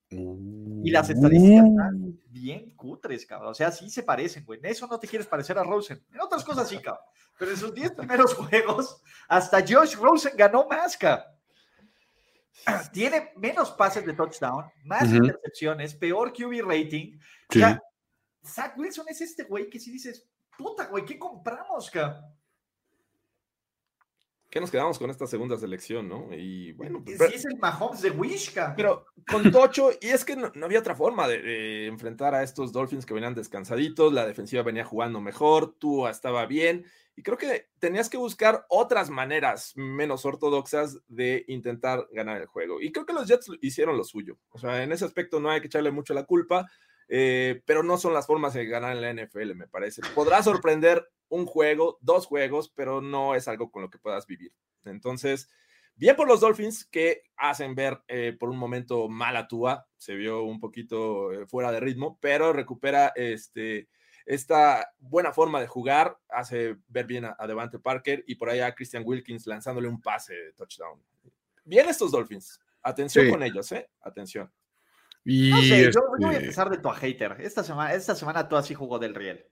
Y las estadísticas están bien cutres, cabrón. O sea, sí se parecen, güey. En eso no te quieres parecer a Rosen. En otras cosas sí, cabrón. Pero en sus 10 primeros juegos, hasta Josh Rosen ganó más, cabrón. Tiene menos pases de touchdown, más intercepciones, peor QB rating. Sí. O sea, Zach Wilson es este güey que si dices, puta, güey, ¿qué compramos, cabrón? ¿Qué nos quedamos con esta segunda selección, no? Y bueno, Sí, pero, es el Mahomes de Wishka. pero con Tocho, y es que no, no había otra forma de, de enfrentar a estos Dolphins que venían descansaditos, la defensiva venía jugando mejor, Tua estaba bien, y creo que tenías que buscar otras maneras menos ortodoxas de intentar ganar el juego. Y creo que los Jets hicieron lo suyo. O sea, en ese aspecto no hay que echarle mucho la culpa, eh, pero no son las formas de ganar en la NFL, me parece. Podrá sorprender un juego, dos juegos, pero no es algo con lo que puedas vivir. Entonces, bien por los Dolphins que hacen ver eh, por un momento mal a Tua, se vio un poquito eh, fuera de ritmo, pero recupera este, esta buena forma de jugar, hace ver bien a, a Devante Parker y por allá a Christian Wilkins lanzándole un pase de touchdown. Bien estos Dolphins, atención Sí. con ellos, ¿eh? Atención. Y No sé, yo, yo voy a este, empezar de tu hater. Esta semana, esta semana tú así jugó del riel.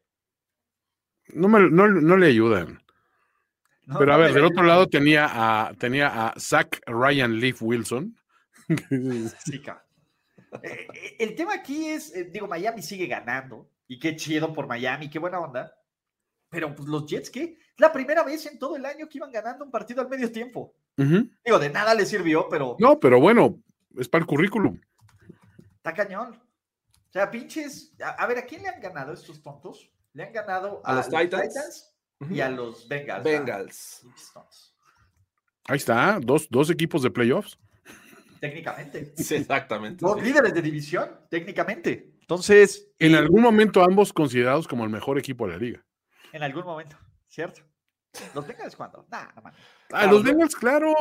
no, me- no- no le ayudan. No, Pero a no ver, del otro lado tenía a, tenía a Zach Ryan Leaf Wilson. Cabrón. Eh, eh, el tema aquí es, eh, digo, Miami sigue ganando y qué chido por Miami, qué buena onda. Pero pues los Jets, ¿qué? Es la primera vez en todo el año que iban ganando un partido al medio tiempo. Digo, de nada les sirvió, pero No, pero bueno, es para el currículum. está cañón. O sea, pinches. A, a ver, ¿a quién le han ganado estos tontos? Le han ganado ¿A los Titans? y a los Bengals. Bengals. Tontos. Ahí está, dos, dos equipos de playoffs. Técnicamente. Sí, exactamente. Dos sí. líderes de división, técnicamente. Entonces, En eh, algún momento ambos considerados como el mejor equipo de la liga. en algún momento, ¿cierto? ¿Los Bengals cuándo? Nah, no. Ah, los Bengals, claro.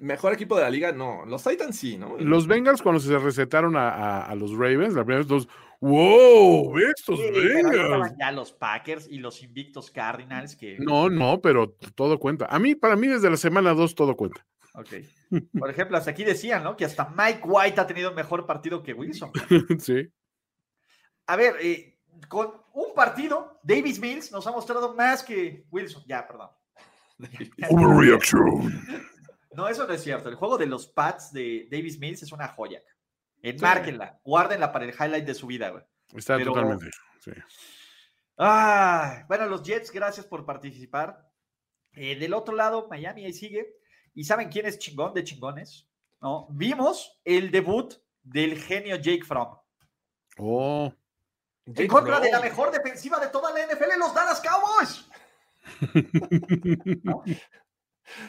Mejor equipo de la liga, no. Los Titans sí, ¿no? Los Bengals cuando se recetaron a, a- a los Ravens, la primera vez todos, wow, estos Sí, Bengals. ya los Packers y los invictos Cardinals que... No, no, pero todo cuenta. A mí, para mí, desde la semana 2 todo cuenta. Ok. Por ejemplo, hasta aquí decían, ¿no? Que hasta Mike White ha tenido un mejor partido que Wilson. sí. A ver, eh, con un partido, Davis Mills nos ha mostrado más que Wilson. Ya, perdón. Overreaction. No, eso no es cierto. El juego de los Pats de Davis Mills es una joya. Enmárquenla, guárdenla para el highlight de su vida, güey. Está Pero- totalmente. sí. Ah, bueno, los Jets, gracias por participar. Eh, del otro lado, Miami ahí sigue. ¿Y saben quién es chingón de chingones? ¿No? Vimos el debut del genio Jake Fromm. Oh, En contra de la mejor defensiva de toda la NFL, los Dallas Cowboys.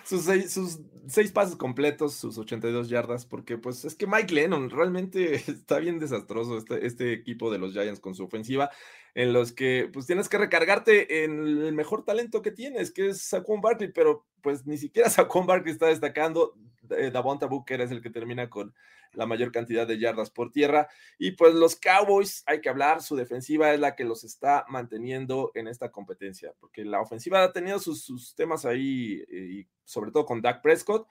Sus seis, sus seis pases completos, sus 82 yardas, porque pues es que Mike Lennon realmente está bien desastroso este, este equipo de los Giants con su ofensiva, en los que pues tienes que recargarte en el mejor talento que tienes, que es Saquon Barkley, pero pues ni siquiera Saquon Barkley está destacando, eh, Davonta Booker es el que termina con la mayor cantidad de yardas por tierra, y pues los Cowboys, hay que hablar, su defensiva es la que los está manteniendo en esta competencia, porque la ofensiva ha tenido sus, temas ahí, y sobre todo con Dak Prescott.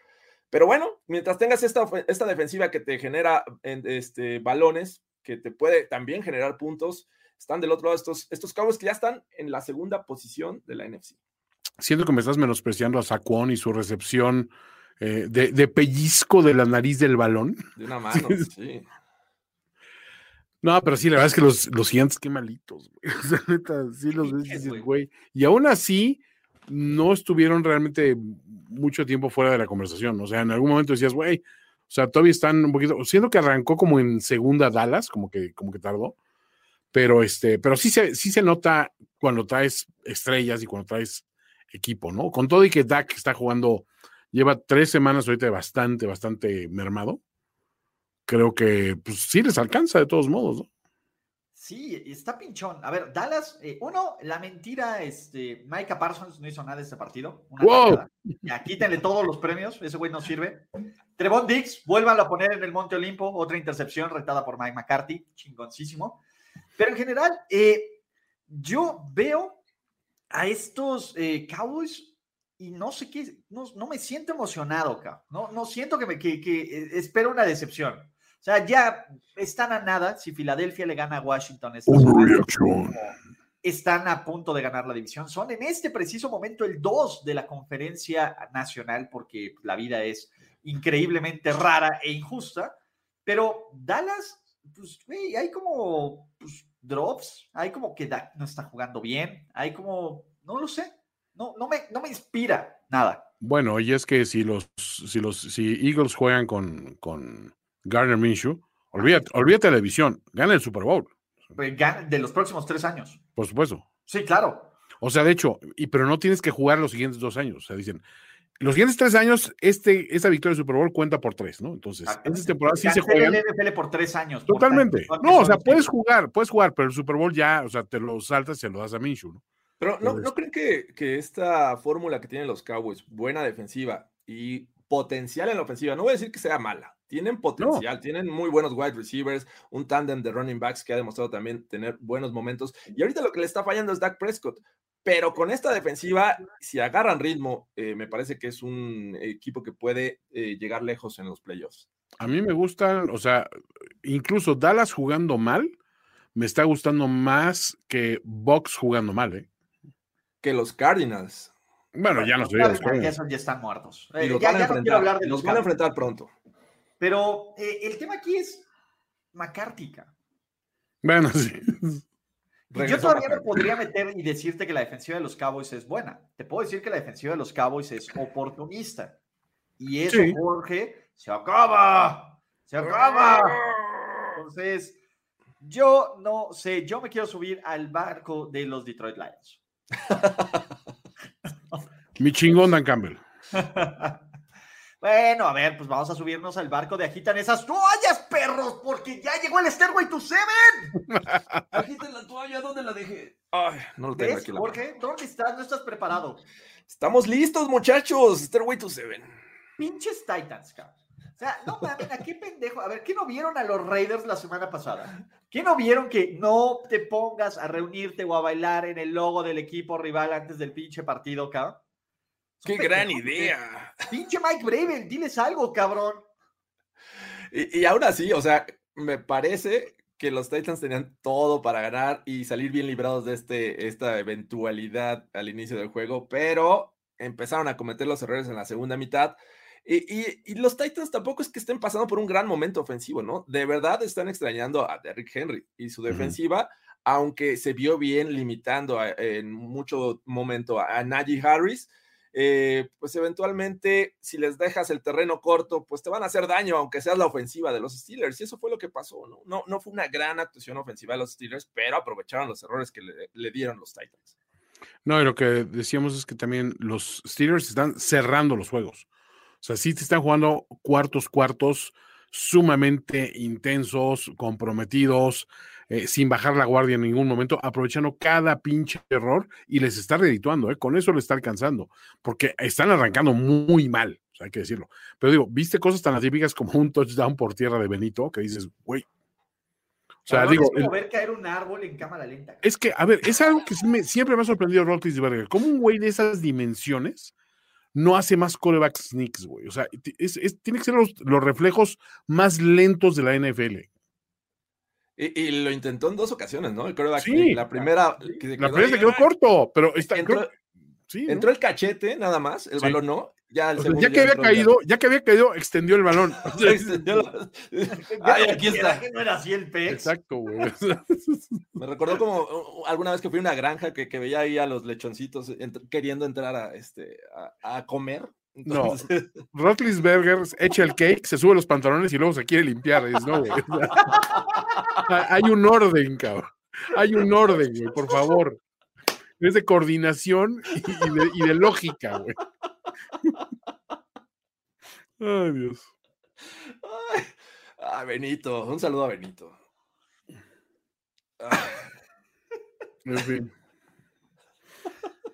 Pero bueno, mientras tengas esta, esta defensiva que te genera en- este, balones, que te puede también generar puntos, están del otro lado estos, estos Cowboys que ya están en la segunda posición de la NFC. siento que me estás menospreciando a Saquon y su recepción eh, de, de pellizco de la nariz del balón. De una mano, sí. No, pero sí, la verdad es que los, los gigantes, qué malitos, güey. O sea, neta, sí los ves y dices, güey. Y aún así, no estuvieron realmente mucho tiempo fuera de la conversación. O sea, en algún momento decías, güey, o sea, todavía están un poquito, siendo que arrancó como en segunda Dallas, como que, como que tardó. Pero este, pero sí se, sí se nota cuando traes estrellas y cuando traes equipo, ¿no? Con todo y que Dak está jugando, lleva tres semanas ahorita bastante, bastante mermado. Creo que pues, sí les alcanza de todos modos, ¿no? Sí, está pinchón. A ver, Dallas, eh, uno, la mentira, este, Micah Parsons no hizo nada de este partido. Una ¡Wow! Ya, quítenle todos los premios, ese güey no sirve. Trevon Dix, vuélvanlo a poner en el Monte Olimpo, otra intercepción retada por Mike McCarthy, chingoncísimo. Pero en general, eh, yo veo a estos eh, Cowboys y no sé qué, no, no me siento emocionado, cabrón. No, no siento que, me, que, que eh, espero una decepción. O sea, ya están a nada. Si Filadelfia le gana a Washington, esta semana, están a punto de ganar la división. Son en este preciso momento el 2 de la conferencia nacional porque la vida es increíblemente rara e injusta. Pero Dallas, pues, güey, hay como pues, drops, hay como que Dak no está jugando bien, hay como, no lo sé, no, no, me, no me inspira nada. Bueno, y es que si los, si los si Eagles juegan con, con Garner Minshew, olvídate, olvídate la división, gana el Super Bowl. Pues, De los próximos tres años. Por supuesto. Sí, claro. O sea, de hecho, y pero no tienes que jugar los siguientes dos años. O sea, dicen, los siguientes tres años, este, esta victoria de Super Bowl cuenta por tres, ¿no? Entonces, esta temporada sí se el NFL por tres años. por Totalmente. tanto, No, o sea, puedes jugar, puedes jugar, pero el Super Bowl ya, o sea, te lo saltas y se lo das a Minshew, ¿no? Pero ¿no, Entonces- ¿no creen que, que esta fórmula que tienen los Cowboys, buena defensiva y potencial en la ofensiva, no voy a decir que sea mala, tienen potencial, tienen muy buenos wide receivers, un tándem de running backs que ha demostrado también tener buenos momentos. Y ahorita lo que le está fallando es Dak Prescott. Pero con esta defensiva, si agarran ritmo, eh, me parece que es un equipo que puede eh, llegar lejos en los playoffs. A mí me gustan, o sea, incluso Dallas jugando mal, me está gustando más que Box jugando mal, ¿eh? Que los Cardinals. Bueno, ya no Los sé. los Cardinals ya, Cardinals. son- ya están muertos. Y Eh, los ya, van ya no quiero enfrentar, hablar de los los van a enfrentar pronto. Pero eh, el tema aquí es McCarthy. Bueno, sí. Yo todavía me McCarthy. podría meter y decirte que la defensiva de los Cowboys es buena. Te puedo decir que la defensiva de los Cowboys es oportunista. Y eso, Sí. Jorge, se acaba. Se acaba. Entonces, yo no sé, yo me quiero subir al barco de los Detroit Lions. Mi chingón Dan Campbell. Bueno, a ver, pues vamos a subirnos al barco de agitan esas toallas, perros, porque ya llegó el Stairway to Seven. Agiten la toalla, ¿dónde la dejé? Ay, no lo tengo ¿Ves, aquí. la Jorge? ¿Dónde estás? No estás preparado. Estamos listos, muchachos. Stairway to Seven. Pinches Titans, cabrón. O sea, no mames, ¿a qué pendejo? A ver, ¿qué no vieron a los Raiders la semana pasada? ¿Qué no vieron que no te pongas a reunirte o a bailar en el logo del equipo rival antes del pinche partido, cabrón? ¡Qué gran idea! Pinche Mike Bravel, diles algo, cabrón. Y, y aún así, o sea, me parece que los Titans tenían todo para ganar y salir bien librados de este, esta eventualidad al inicio del juego, pero empezaron a cometer los errores en la segunda mitad. Y, y- y los Titans tampoco es que estén pasando por un gran momento ofensivo, ¿no? De verdad están extrañando a Derrick Henry y su defensiva, aunque se vio bien limitando a- en mucho momento a, a Najee Harris, eh, pues eventualmente si les dejas el terreno corto, pues te van a hacer daño, aunque seas la ofensiva de los Steelers. Y eso fue lo que pasó, ¿no? No, no fue una gran actuación ofensiva de los Steelers, pero aprovecharon los errores que le, le dieron los Titans. No, y lo que decíamos es que también los Steelers están cerrando los juegos. O sea, sí te están jugando cuartos, cuartos sumamente intensos, comprometidos, eh, sin bajar la guardia en ningún momento, aprovechando cada pinche error y les está redituando, ¿eh? con eso le está alcanzando, porque están arrancando muy mal, o sea, hay que decirlo. Pero digo, viste cosas tan atípicas como un touchdown por tierra de Benito, que dices, güey. O sea, digo, es como ver caer un árbol en cámara lenta. es que, a ver, es algo que me- siempre me ha sorprendido Roethlisberger. ¿Cómo un güey de esas dimensiones no hace más coreback sneaks, güey? O sea, ti- es- es- tiene que ser los, los reflejos más lentos de la NFL. Y, y lo intentó en dos ocasiones, ¿no? El quarterback, Sí. la primera que se La quedó primera se ahí, quedó corto, pero está, entró, creo- sí, ¿no? entró el cachete nada más, el Sí. balón no. Ya, el O sea, segundo ya que había ya. caído, ya que había caído, extendió el balón. Ya extendió la- Ay, aquí ¿Será está. que no era así el pex? Exacto, güey. Me recordó como alguna vez que fui a una granja que, que veía ahí a los lechoncitos ent- queriendo entrar a, este, a, a comer. No. Entonces, Roethlisberger echa el cake, se sube los pantalones y luego se quiere limpiar. Dices, no, güey. Hay un orden, cabrón. Hay un orden, güey, por favor. Es de coordinación y de, y de lógica, güey. Ay, Dios. Ay, ah, Benito, un saludo a Benito. En fin.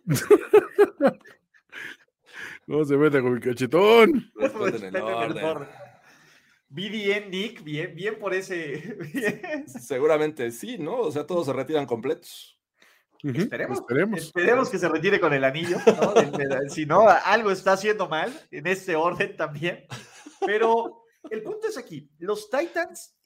No se mete con mi cachetón. respeten el orden. BDN, Nick, bien, bien por ese. bien. Seguramente sí, ¿no? O sea, todos se retiran completos. Esperemos. Esperemos. Esperemos que se retire con el anillo. ¿no? Si no, algo está haciendo mal en este orden también. Pero el punto es aquí: los Titans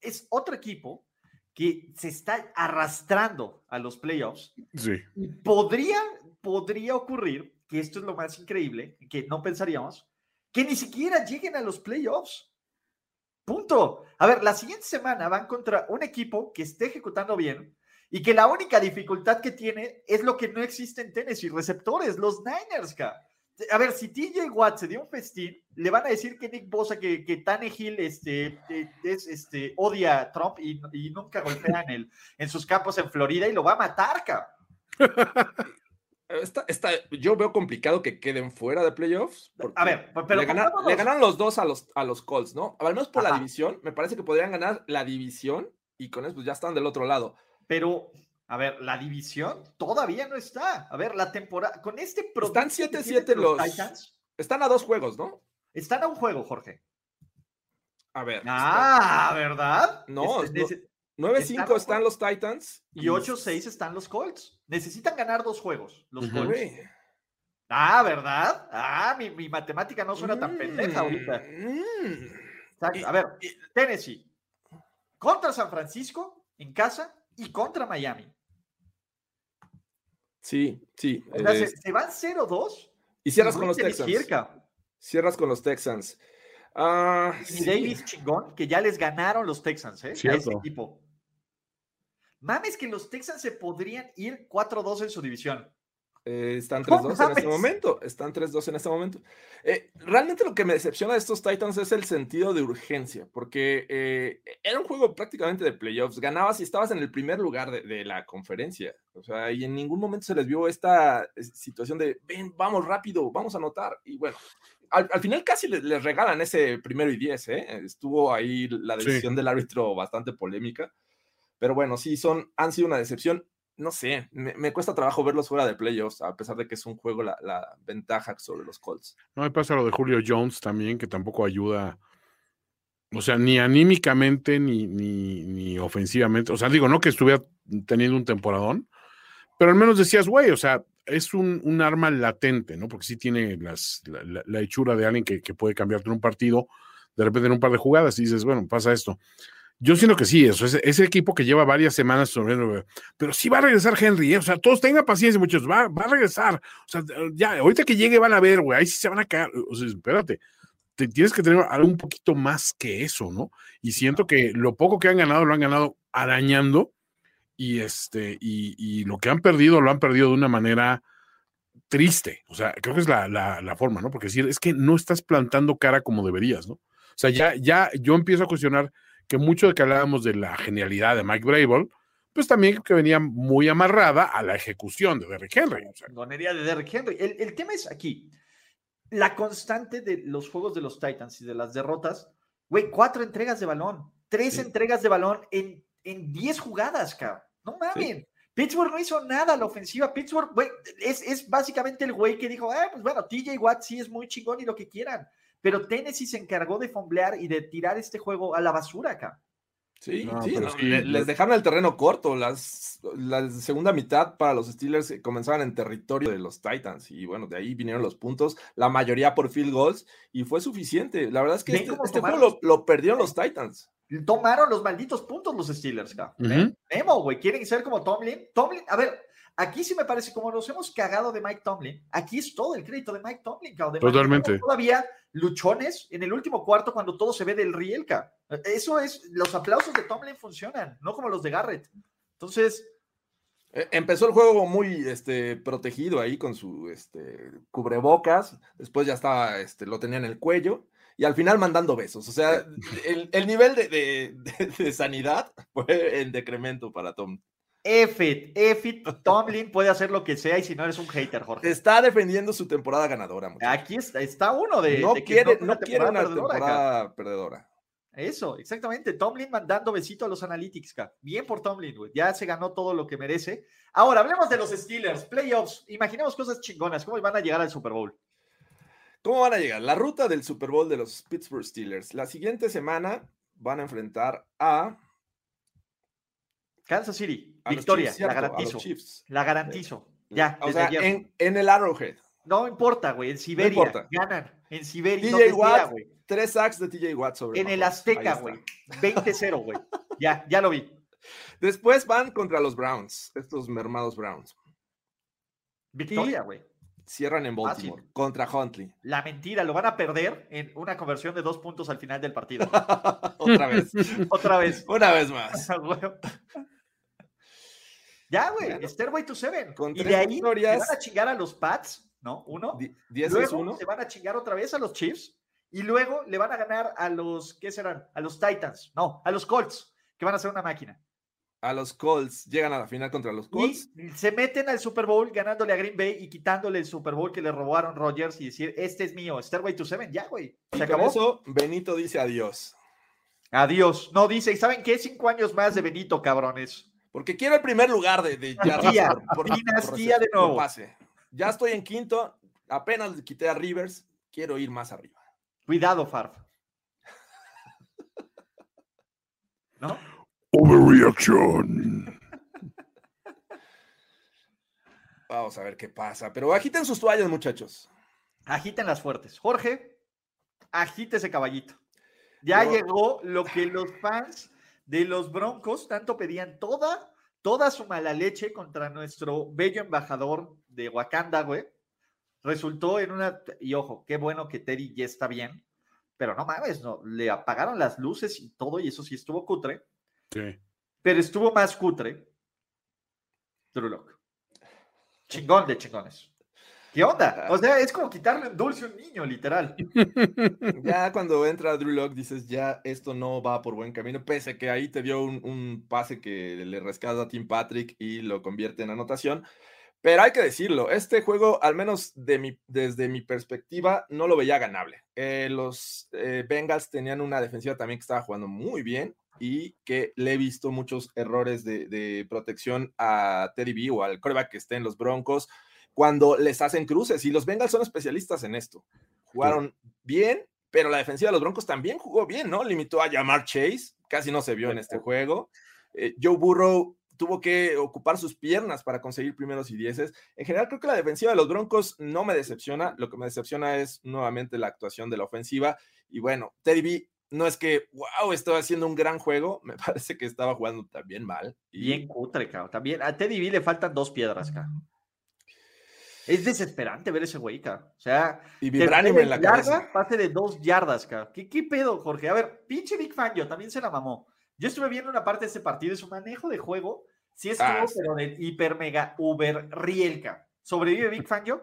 es otro equipo que se está arrastrando a los playoffs Sí. Podría, podría ocurrir, que esto es lo más increíble, que no pensaríamos, que ni siquiera lleguen a los playoffs. Punto. A ver, la siguiente semana van contra un equipo que esté ejecutando bien Y que la única dificultad que tiene es lo que no existe en Tennessee, receptores, los Niners, ca. A ver, si TJ Watt se dio un festín, le van a decir que Nick Bosa, que, que Tannehill este, eh, es, este, odia a Trump y, nunca golpea en, el, en sus campos en Florida y lo va a matar, ca. Esta, esta, yo veo complicado que queden fuera de playoffs. A ver, pero le, ganan, le ganaron los dos a los, a los Colts, ¿no? Al menos por Ajá. la división, me parece que podrían ganar la división y con eso pues ya están del otro lado. Pero, a ver, la división todavía no está. A ver, la temporada, con este Están 7-7 los, los Titans. Están a dos juegos, ¿no? Están a un juego, Jorge. A ver. Ah, está... ¿verdad? No, este, no 9-5 están, están, los Titans. Y 8-6 están los Colts. Necesitan ganar dos juegos, los uh -huh. Colts. Ah, ¿verdad? Ah, mi, mi, matemática no suena tan pendeja ahorita. Mm. A ver, Tennessee. Contra San Francisco, en casa, y contra Miami. Sí, sí. O sea, eh, se, se, van 0-2. Y cierras con los Texans. Cierras con los Texans. Uh, y sí. Davis chingón, que ya les ganaron los Texans, ¿eh? Cierto. A ese equipo. Mames que los Texans se podrían ir 4-2 en su división. Eh, están 3-2 en este momento. Están 3-2 en este momento. Eh, realmente lo que me decepciona de estos Titans es el sentido de urgencia, porque eh, era un juego prácticamente de playoffs. Ganabas y estabas en el primer lugar de, de, la conferencia. O sea, y en ningún momento se les vio esta situación de, ven, vamos rápido, vamos a anotar. Y bueno, al, al final casi les, les, regalan ese primero y diez. Estuvo ahí la decisión sí. del árbitro bastante polémica. Pero bueno, sí, son, han sido una decepción no sé, me, cuesta trabajo verlos fuera de playoffs, a pesar de que es un juego la, ventaja sobre los Colts. No, me pasa lo de Julio Jones también, que tampoco ayuda, o sea, ni anímicamente ni, ni, ni ofensivamente. O sea, digo, no que estuviera teniendo un temporadón, pero al menos decías, güey, o sea, es un, un, arma latente, ¿no? Porque sí tiene las, la, la, la hechura de alguien que, que puede cambiarte en un partido, de repente en un par de jugadas, y dices, bueno, pasa esto. Yo siento que sí, eso es ese equipo que lleva varias semanas sobre, pero sí va a regresar Henry, ¿eh? o sea, todos tengan paciencia, muchachos, va, va, a regresar, o sea, ya, ahorita que llegue van a ver, güey, ahí sí se van a caer, o sea, espérate, te, tienes que tener algo un poquito más que eso, ¿no? Y siento que lo poco que han ganado lo han ganado arañando y este, y, y lo que han perdido lo han perdido de una manera triste, o sea, creo que es la, la, la forma, ¿no? Porque decir, es que no estás plantando cara como deberías, ¿no? O sea, ya, ya yo empiezo a cuestionar que mucho de que hablábamos de la genialidad de Mike Brable, pues también que venía muy amarrada a la ejecución de Derrick Henry. O sea. Gonería de Derrick Henry. El, el, tema es aquí, la constante de los juegos de los Titans y de las derrotas, güey, cuatro entregas de balón, tres sí. entregas de balón en, en diez jugadas, cabrón. No mames. Sí. Pittsburgh no hizo nada a la ofensiva. Pittsburgh, güey, es, es básicamente el güey que dijo, eh, pues bueno, TJ Watt sí es muy chingón y lo que quieran pero Tennessee se encargó de fomblear y de tirar este juego a la basura acá. Sí, no, sí, no, sí, les dejaron el terreno corto. Las, la segunda mitad para los Steelers comenzaban en territorio de los Titans y bueno, de ahí vinieron los puntos, la mayoría por field goals y fue suficiente. La verdad es que este, este juego lo, lo, perdieron los Titans. Tomaron los malditos puntos los Steelers, acá. Uh -huh. Emo, güey, quieren ser como Tomlin. Tomlin, a ver, aquí sí me parece, como nos hemos cagado de Mike Tomlin, aquí es todo el crédito de Mike Tomlin, cabrón. Totalmente. Todavía luchones en el último cuarto cuando todo se ve del Rielka. Eso es, los aplausos de Tomlin funcionan, no como los de Garrett. Entonces. Empezó el juego muy este, protegido ahí con su este, cubrebocas, después ya estaba, este, lo tenía en el cuello y al final mandando besos. O sea, el, el nivel de, de, de, de, sanidad fue en decremento para Tom. Effit, Effit, Tomlin puede hacer lo que sea y si no eres un hater, Jorge. Está defendiendo su temporada ganadora. Aquí está, está uno de. No de quiere, no, no quiere una perdedora, temporada perdedora. Eso, exactamente. Tomlin mandando besito a los analytics. Acá. Bien por Tomlin, güey. Ya se ganó todo lo que merece. Ahora, hablemos de los Steelers, playoffs. Imaginemos cosas chingonas. ¿Cómo van a llegar al Super Bowl? ¿Cómo van a llegar? La ruta del Super Bowl de los Pittsburgh Steelers. La siguiente semana van a enfrentar a Kansas City, a victoria, Chiefs, la garantizo. La garantizo. Ya, o sea, en, en, el Arrowhead. No importa, güey, en Siberia. No. Ganan. En Siberia. TJ no Watt, güey. Tres sacks de TJ Watt sobre. En el Azteca, güey. 20-0, güey. ya, ya lo vi. Después van contra los Browns, estos mermados Browns. Victoria, güey. Cierran en Baltimore Fácil. contra Huntley. La mentira, lo van a perder en una conversión de dos puntos al final del partido. Otra vez. Otra vez. Una vez más. Ya, güey, Stairway to Seven. con Y de ahí victorias- se van a chingar a los Pats, ¿no? Uno. Di- 10 es Luego 1. se van a chingar otra vez a los Chiefs. Y luego le van a ganar a los, ¿qué serán? A los Titans. No, a los Colts, que van a ser una máquina. A los Colts. Llegan a la final contra los Colts. Y se meten al Super Bowl ganándole a Green Bay y quitándole el Super Bowl que le robaron Rodgers y decir, este es mío, Stairway to Seven, ya, güey. Y Se con acabó. eso, Benito dice adiós. Adiós. No, dice, ¿y saben qué? Cinco años más de Benito, cabrones. Porque quiero el primer lugar de, de Dinastía, por- por- por dinastía de nuevo. pase. Ya estoy en quinto. Apenas le quité a Rivers. Quiero ir más arriba. Cuidado, Farf. ¿No? Overreaction. Vamos a ver qué pasa. Pero agiten sus toallas, muchachos. Agiten las fuertes. Jorge, agite ese caballito. Ya llegó lo que los fans de los Broncos tanto pedían toda, toda su mala leche contra nuestro bello embajador de Wakanda, güey. Resultó en una, y ojo, qué bueno que Teddy ya está bien, pero no mames, no, le apagaron las luces y todo, y eso sí estuvo cutre, Sí. pero estuvo más cutre. Drew Lock. Chingón de chingones. ¿Qué onda? O sea, es como quitarle un dulce a un niño, literal. Ya cuando entra Drew Lock dices, ya esto no va por buen camino, pese a que ahí te dio un, un pase que le rescata a Tim Patrick y lo convierte en anotación. Pero hay que decirlo, este juego, al menos de mi, desde mi perspectiva, no lo veía ganable. Eh, los eh, Bengals tenían una defensiva también que estaba jugando muy bien y que le he visto muchos errores de, de protección a Teddy B o al coreback que esté en los Broncos cuando les hacen cruces. Y los Bengals son especialistas en esto. Jugaron bien, pero la defensiva de los Broncos también jugó bien, ¿no? Limitó a llamar Chase, casi no se vio en este juego. Eh, Joe Burrow tuvo que ocupar sus piernas para conseguir primeros y dieces. En general, creo que la defensiva de los Broncos no me decepciona. Lo que me decepciona es nuevamente la actuación de la ofensiva. Y bueno, Teddy B no es que, wow, estaba haciendo un gran juego. Me parece que estaba jugando también mal. Y Bien cutre, cabrón. También a Teddy B le faltan dos piedras, cabrón. Es desesperante ver ese güey, cabrón. O sea, y pase en la yarda, cabeza. pase de dos yardas, cabrón. ¿Qué, ¿Qué pedo, Jorge? A ver, pinche Big Fan, yo también se la mamó. Yo estuve viendo una parte de este partido y su manejo de juego, sí estuvo, Ah, pero de hiper mega uber rielca. ¿Sobrevive Big Fan, yo?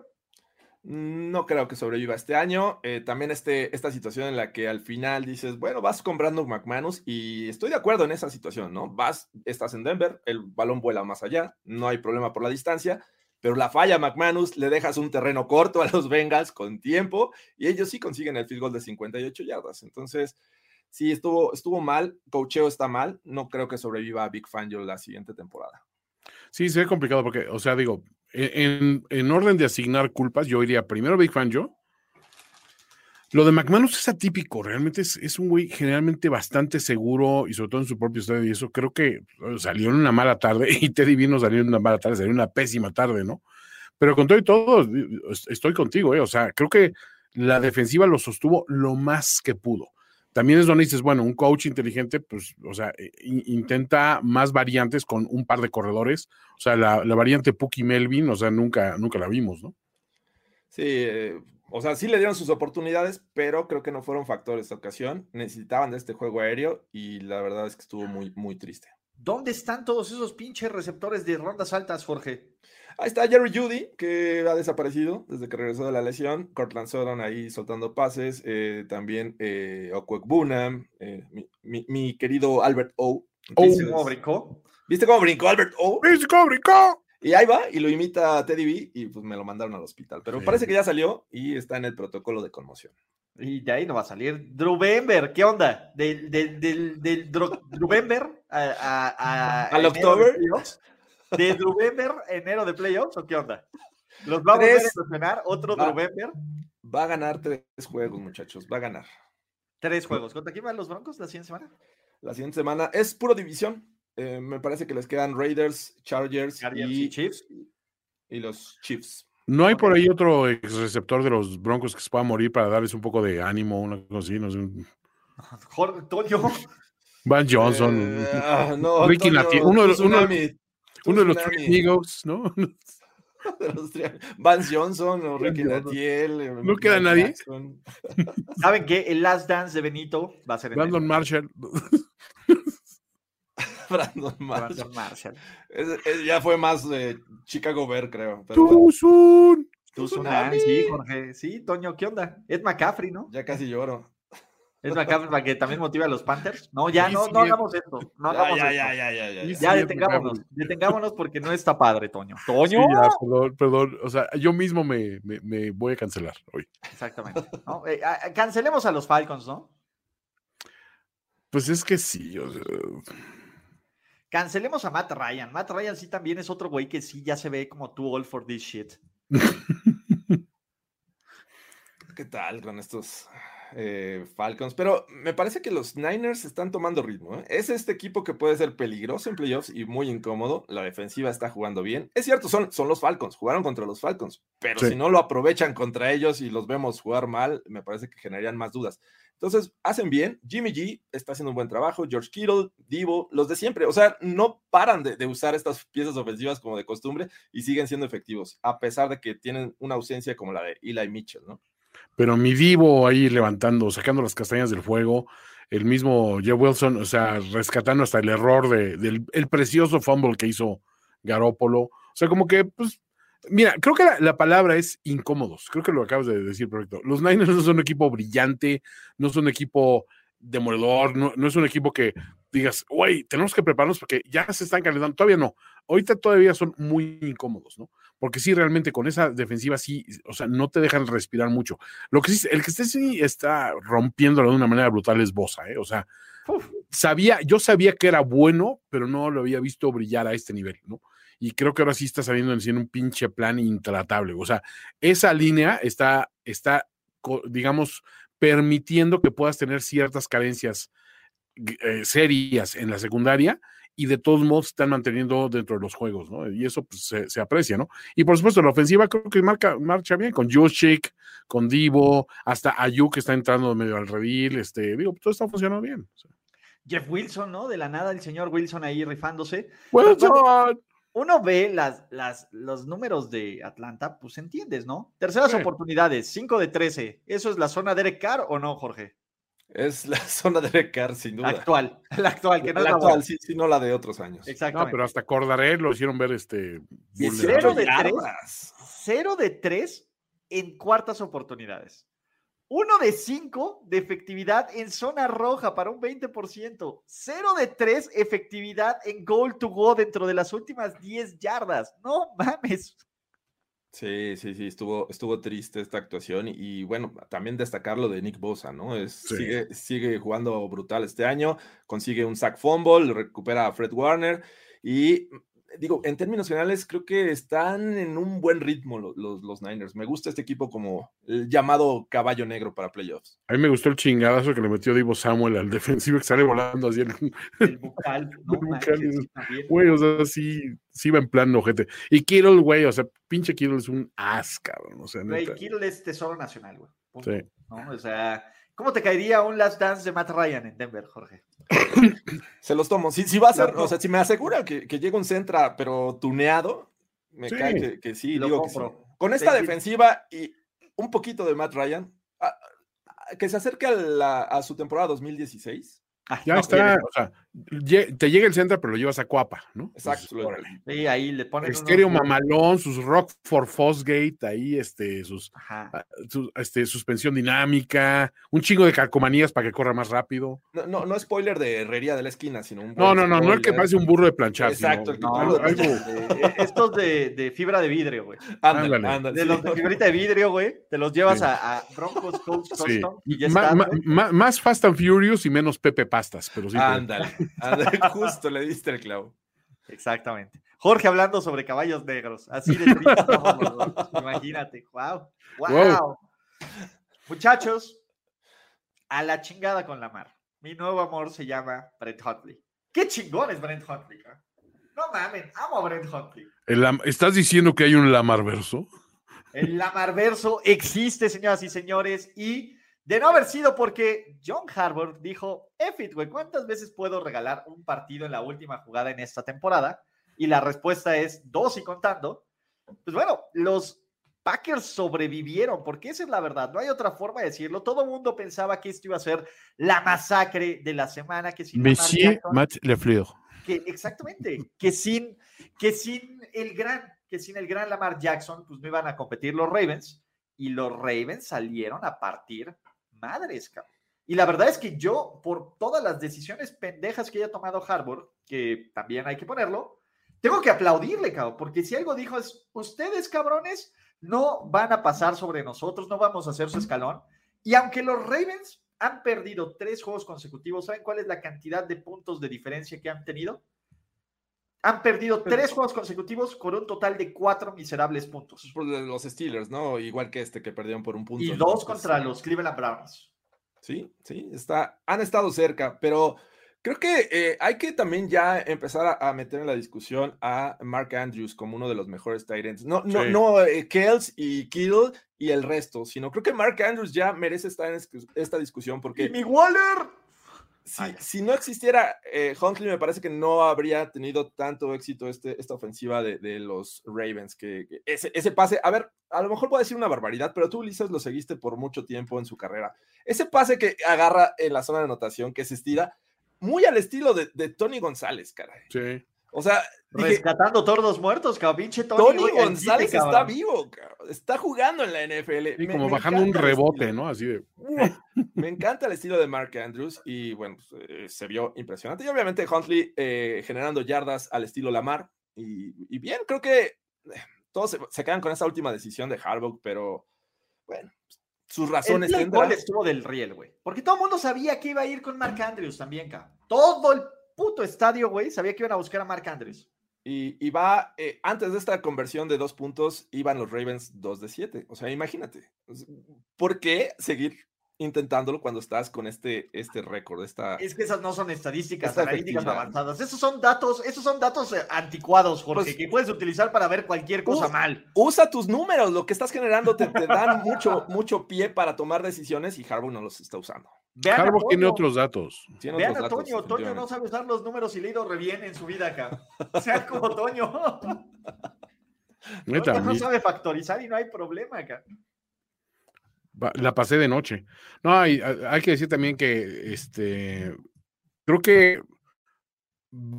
No creo que sobreviva este año. Eh, también este, esta situación en la que al final dices, bueno, vas con Brandon McManus y estoy de acuerdo en esa situación, ¿no? Vas, estás en Denver, el balón vuela más allá, no hay problema por la distancia, pero la falla McManus, le dejas un terreno corto a los Bengals con tiempo y ellos sí consiguen el field goal de 58 yardas. Entonces, sí, estuvo, estuvo mal, cocheo está mal, no creo que sobreviva a Big Fangio la siguiente temporada. Sí, sería complicado porque, o sea, digo, e, en, en orden de asignar culpas, yo iría primero Big Fan yo. Lo de McManus es atípico, realmente es, un güey generalmente bastante seguro y sobre todo en su propio estadio y eso creo que eh, salió en una mala tarde y Teddy B no salió en una mala tarde, salió en una pésima tarde, ¿no? Pero con todo y todo, es- estoy contigo, ¿eh? O sea, creo que la defensiva lo sostuvo lo más que pudo. También es donde dices, bueno, un coach inteligente, pues, o sea, eh, in- intenta más variantes con un par de corredores. O sea, la, la variante Puki Melvin, o sea, nunca, nunca la vimos, ¿no? Sí, eh, o sea, sí le dieron sus oportunidades, pero creo que no fueron factores esta ocasión. Necesitaban de este juego aéreo y la verdad es que estuvo muy, muy triste. ¿Dónde están todos esos pinches receptores de rondas altas, Jorge? Ahí está Jerry Judy, que ha desaparecido desde que regresó de la lesión. Cortland Sutton ahí soltando pases. eh, también eh, Okwekbunam, eh, mi, mi- mi querido Albert O. Oh. Entonces, ¿Cómo brincó? ¿Viste cómo brincó Albert O? ¡Brincó, brincó! Y ahí va, y lo imita Teddy B, y pues me lo mandaron al hospital. Pero Sí. parece que ya salió y está en el protocolo de conmoción. Y de ahí no va a salir. Drew Bember, ¿qué onda? Del, del, del, del Dro- Drew Bember a, a, a- ¿Al October? de? ¿De Drew Bember enero de playoffs o qué onda? ¿Los va a volver a Tres. emocionar? ¿Otro Va. Drew Bember? Va a ganar tres juegos, muchachos. Va a ganar. Tres juegos. ¿Contra quién van los Broncos la siguiente semana? La siguiente semana es puro división. Eh, me parece que les quedan Raiders, Chargers, Chargers y, y Chiefs. y los Chiefs. ¿No hay por ahí otro ex receptor de los Broncos que se pueda morir para darles un poco de ánimo, una cosa así? No sé, Toño. Van Johnson, Eh, ah, no, Ricky Antonio, Nati- uno de los- uno- Tsunami, uno de los Three Amigos, ¿no? Vance Johnson o Ricky. Natiel. eh, ¿No queda nadie? ¿Saben qué? El Last Dance de Benito va a ser en Brandon. Marshall. Brandon Marshall. Brandon Marshall. Es- es- ya fue más eh, Chicago Bear, creo. pero. Tú Tsunami. sí, Jorge. Sí, Toño, ¿qué onda? Ed McCaffrey, ¿no? ya casi lloro. Ed McCaffrey para que también motive a los Panthers. No, ya Sí, no, sí, no es- hagamos esto. No Ya, hagamos ya, esto. ya, ya, ya, ya, Sí, ya. Ya Ed detengámonos, detengámonos porque no está padre, Toño. Sí, Toño. ya, perdón, perdón. O sea, yo mismo me, me- me voy a cancelar hoy. Exactamente. ¿no? Eh, cancelemos a los Falcons, ¿no? Pues es que sí. o sea, Cancelemos a Matt Ryan. Matt Ryan sí también es otro güey que sí ya se ve como too old for this shit. ¿Qué tal con estos eh, Falcons? Pero me parece que los Niners están tomando ritmo. ¿eh? Es este equipo que puede ser peligroso en playoffs y muy incómodo. La defensiva está jugando bien. Es cierto, son, son los Falcons, jugaron contra los Falcons, pero Sí. si no lo aprovechan contra ellos y los vemos jugar mal, me parece que generarían más dudas. Entonces, hacen bien. Jimmy G está haciendo un buen trabajo. George Kittle, Divo, los de siempre. O sea, no paran de, usar estas piezas ofensivas como de costumbre y siguen siendo efectivos, a pesar de que tienen una ausencia como la de Eli Mitchell, ¿no? Pero mi Divo ahí levantando, sacando las castañas del fuego, el mismo Jeff Wilson, o sea, rescatando hasta el error de- del el precioso fumble que hizo Garópolo. O sea, como que, pues, mira, creo que la, la palabra es incómodos. Creo que lo acabas de decir perfecto. Los Niners no son un equipo brillante, no son un equipo demoledor, no, no es un equipo que digas, güey, tenemos que prepararnos porque ya se están calentando. Todavía no. Ahorita todavía son muy incómodos, ¿no? Porque sí, realmente con esa defensiva sí, o sea, no te dejan respirar mucho. Lo que sí, el que esté sí está rompiéndolo de una manera brutal es Bosa, ¿eh? O sea, Uf. sabía, yo sabía que era bueno, pero no lo había visto brillar a este nivel, ¿no? Y creo que ahora sí está saliendo en sí en un pinche plan intratable. O sea, esa línea está, está, digamos, permitiendo que puedas tener ciertas carencias eh, serias en la secundaria y de todos modos están manteniendo dentro de los juegos, ¿no? Y eso pues, se, se aprecia, ¿no? Y por supuesto, la ofensiva creo que marca, marcha bien con Juszczyk, con Divo, hasta Ayuk que está entrando medio al redil, este, digo, todo está funcionando bien. Jeff Wilson, ¿no? De la nada, el señor Wilson ahí rifándose. Wilson. Uno ve las, las, los números de Atlanta, pues entiendes, ¿no? Terceras Sí. oportunidades, 5 de 13. ¿Eso es la zona de Derek Carr o no, Jorge? Es la zona de Recar, sin La duda. actual, la actual, que no la es la actual, buena. sí, sí, no la de otros años. No, Exactamente. pero hasta Cordaré lo hicieron ver este. Dieciocho vulnerable. de tres. yardas. 0 de 3 en cuartas oportunidades. 1 de 5 de efectividad en zona roja para un 20%. 0 de 3 efectividad en goal to go dentro de las últimas 10 yardas. No mames. Sí, sí, sí, estuvo, estuvo triste esta actuación y, y, bueno, también destacar lo de Nick Bosa, ¿no? Es, Sí. sigue, sigue jugando brutal este año, consigue un sack fumble, recupera a Fred Warner y digo, en términos generales creo que están en un buen ritmo lo- los, los Niners. Me gusta este equipo como el llamado caballo negro para playoffs. A mí me gustó el chingadazo que le metió Divo Samuel al defensivo que sale volando así. el- El bucal. No El bucal. Güey, o sea, sí, sí va en plan ojete. Y Kittle, güey, o sea, pinche Kittle es un as, cabrón. O sea, Güey. Kittle es tesoro nacional, güey. Punto. Sí. ¿No? O sea, ¿cómo te caería un last dance de Matt Ryan en Denver, Jorge? Se los tomo. Si, si va a ser, o sea, si me asegura que, que llega un centra, pero tuneado, me Sí. cae que, que sí, digo que sí. Con esta defensiva y un poquito de Matt Ryan, a- a- que se acerque a, la- a su temporada 2016. Ay, Ya no, está, o sea, te llega el centro, pero lo llevas a Cuapa, ¿no? Exacto. Sí, ahí le ponen. Estéreo unos- mamalón, sus Rockford Fosgate, ahí, este, sus, ah, su- este, suspensión dinámica, un chingo de calcomanías para que corra más rápido. No, no, no spoiler de herrería de la esquina, sino un. No, no, no, no el que parece un burro de planchar. Exacto, sino el que No, algo- de- de- estos de, de fibra de vidrio, güey. Ándale, Ándale. ándale, De sí. los de fibrita de vidrio, güey. Te los llevas Sí. a, a Broncos Coach sí. Custom y ya Ma- está. ma- güey. ma- más Fast and Furious y menos Pepe Pastas, pero sí. ándale, justo le diste el clavo. Exactamente. Jorge hablando sobre caballos negros. Así de triste. Imagínate. Wow. Wow. Wow. Muchachos, a la chingada con la mar. Mi nuevo amor se llama Brent Huntley. Qué chingón es Brent Huntley. ¿eh? No mamen, amo a Brent Huntley. ¿Estás diciendo que hay un Lamarverso? El Lamarverso existe, señoras y señores, y de no haber sido porque John Harbaugh dijo, F güey, ¿cuántas veces puedo regalar un partido en la última jugada en esta temporada? Y la respuesta es dos y contando. Pues bueno, los Packers sobrevivieron, porque esa es la verdad, no hay otra forma de decirlo. Todo el mundo pensaba que esto iba a ser la masacre de la semana, que si Lamar Monsieur Matt Lefleur. que exactamente, que sin, que sin el gran, que sin el gran Lamar Jackson, pues no iban a competir los Ravens y los Ravens salieron a partir madres, cabrón. Y la verdad es que yo, por todas las decisiones pendejas que haya tomado Harbour, que también hay que ponerlo, tengo que aplaudirle, cabrón, porque si algo dijo es, ustedes, cabrones, no van a pasar sobre nosotros, no vamos a hacer su escalón. Y aunque los Ravens han perdido tres juegos consecutivos, ¿saben cuál es la cantidad de puntos de diferencia que han tenido? Han perdido tres juegos consecutivos con un total de cuatro miserables puntos. Los Steelers, ¿no? Igual que este que perdieron por un punto. Y dos contra los Cleveland Browns. Sí, sí, está, han estado cerca, pero creo que eh, hay que también ya empezar a, meter en la discusión a Mark Andrews como uno de los mejores Tyrants. No, no, no, eh, Kels y Kittle y el resto, sino creo que Mark Andrews ya merece estar en esta discusión porque. ¡Y mi Waller! Si, no existiera eh, Huntley, me parece que no habría tenido tanto éxito este, esta ofensiva de, los Ravens. Que, ese, ese, pase, a ver, a lo mejor puedo decir una barbaridad, pero tú, Ulises, lo seguiste por mucho tiempo en su carrera. Ese pase que agarra en la zona de anotación, que se estira, muy al estilo de, de Tony González, caray. Sí. O sea, rescatando todos los muertos, cabrón. Pinche Tony, González está vivo, cabrón. Está jugando en la NFL. Y como bajando un rebote, ¿no? Así de. me encanta el estilo de Mark Andrews y bueno, pues, eh, se vio impresionante. Y obviamente Huntley eh, generando yardas al estilo Lamar. Y, bien, creo que eh, todos se, quedan con esa última decisión de Harbaugh, pero bueno, sus razones el tendrán. estuvo del riel, güey. Porque todo el mundo sabía que iba a ir con Mark Andrews también, cabrón. Todo el puto estadio, güey, sabía que iban a buscar a Mark Andrews. Y, va, eh, antes de esta conversión de dos puntos, iban los Ravens 2 de 7. O sea, imagínate. ¿Por qué seguir intentándolo cuando estás con este, este récord. Esta, es que esas no son estadísticas analíticas avanzadas. Esos son datos, esos son datos eh, anticuados, Jorge, pues que puedes utilizar para ver cualquier cosa mal. Usa tus números, lo que estás generando te, dan mucho, mucho pie para tomar decisiones y Harbaugh no los está usando. Harbaugh tiene otros datos. Vean a Toño, Toño no sabe usar los números y le re bien en su vida acá. sea como Toño. Toño no sabe factorizar y no hay problema acá. La pasé de noche. No, hay, hay que decir también que este creo que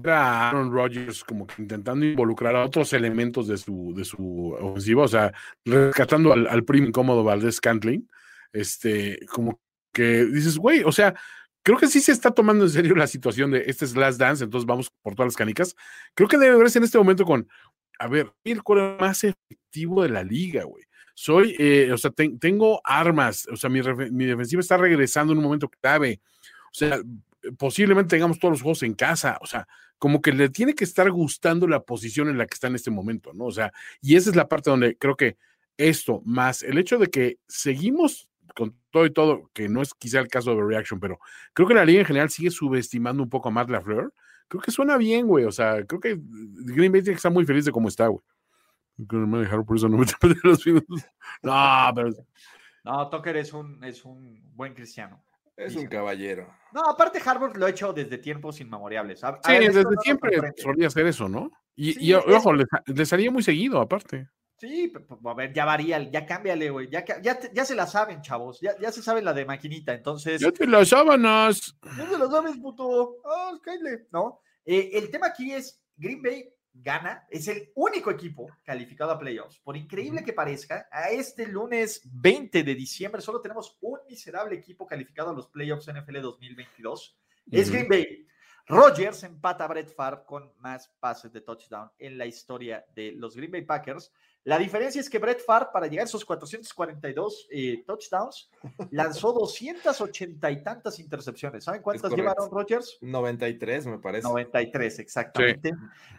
a Aaron Rodgers como que intentando involucrar a otros elementos de su, de su ofensiva, o sea, rescatando al, al primo incómodo Valdés Cantling, este, como que dices, güey, o sea, creo que sí se está tomando en serio la situación de este es Last Dance, entonces vamos por todas las canicas. Creo que debe verse en este momento con, a ver, el core más efectivo de la liga, güey soy, eh, o sea, tengo armas, o sea, mi, defensiva está regresando en un momento clave, o sea, posiblemente tengamos todos los juegos en casa, o sea, como que le tiene que estar gustando la posición en la que está en este momento, ¿no? O sea, y esa es la parte donde creo que esto, más el hecho de que seguimos con todo y todo, que no es quizá el caso de Reaction, pero creo que la liga en general sigue subestimando un poco a Matt LaFleur. Creo que suena bien, güey. O sea, creo que Green Bay tiene que estar muy feliz de cómo está, güey me dejaron por eso no me los minutos. No, pero. No, Tucker es un, es un buen cristiano. Es un caballero. No, aparte Harvard lo ha hecho desde tiempos inmemoriales. sí, desde siempre solía hacer eso, ¿no? Y, ojo, le, salía muy seguido, aparte. Sí, a ver, ya varía, ya cámbiale, güey. Ya, ya, ya, se la saben, chavos. Ya, ya se sabe la de maquinita, entonces. Ya te las sábanas. Ya te las sabes, puto. Ah, ¿no? Eh, el tema aquí es Green Bay gana, es el único equipo calificado a playoffs. Por increíble que parezca, a este lunes 20 de diciembre solo tenemos un miserable equipo calificado a los playoffs NFL 2022. Es Green Bay. Rogers empata a Brett Favre con más pases de touchdown en la historia de los Green Bay Packers. La diferencia es que Brett Favre, para llegar a esos 442 eh, touchdowns, lanzó 280 y tantas intercepciones. ¿Saben cuántas llevaron Rodgers? 93, me parece. 93, exactamente.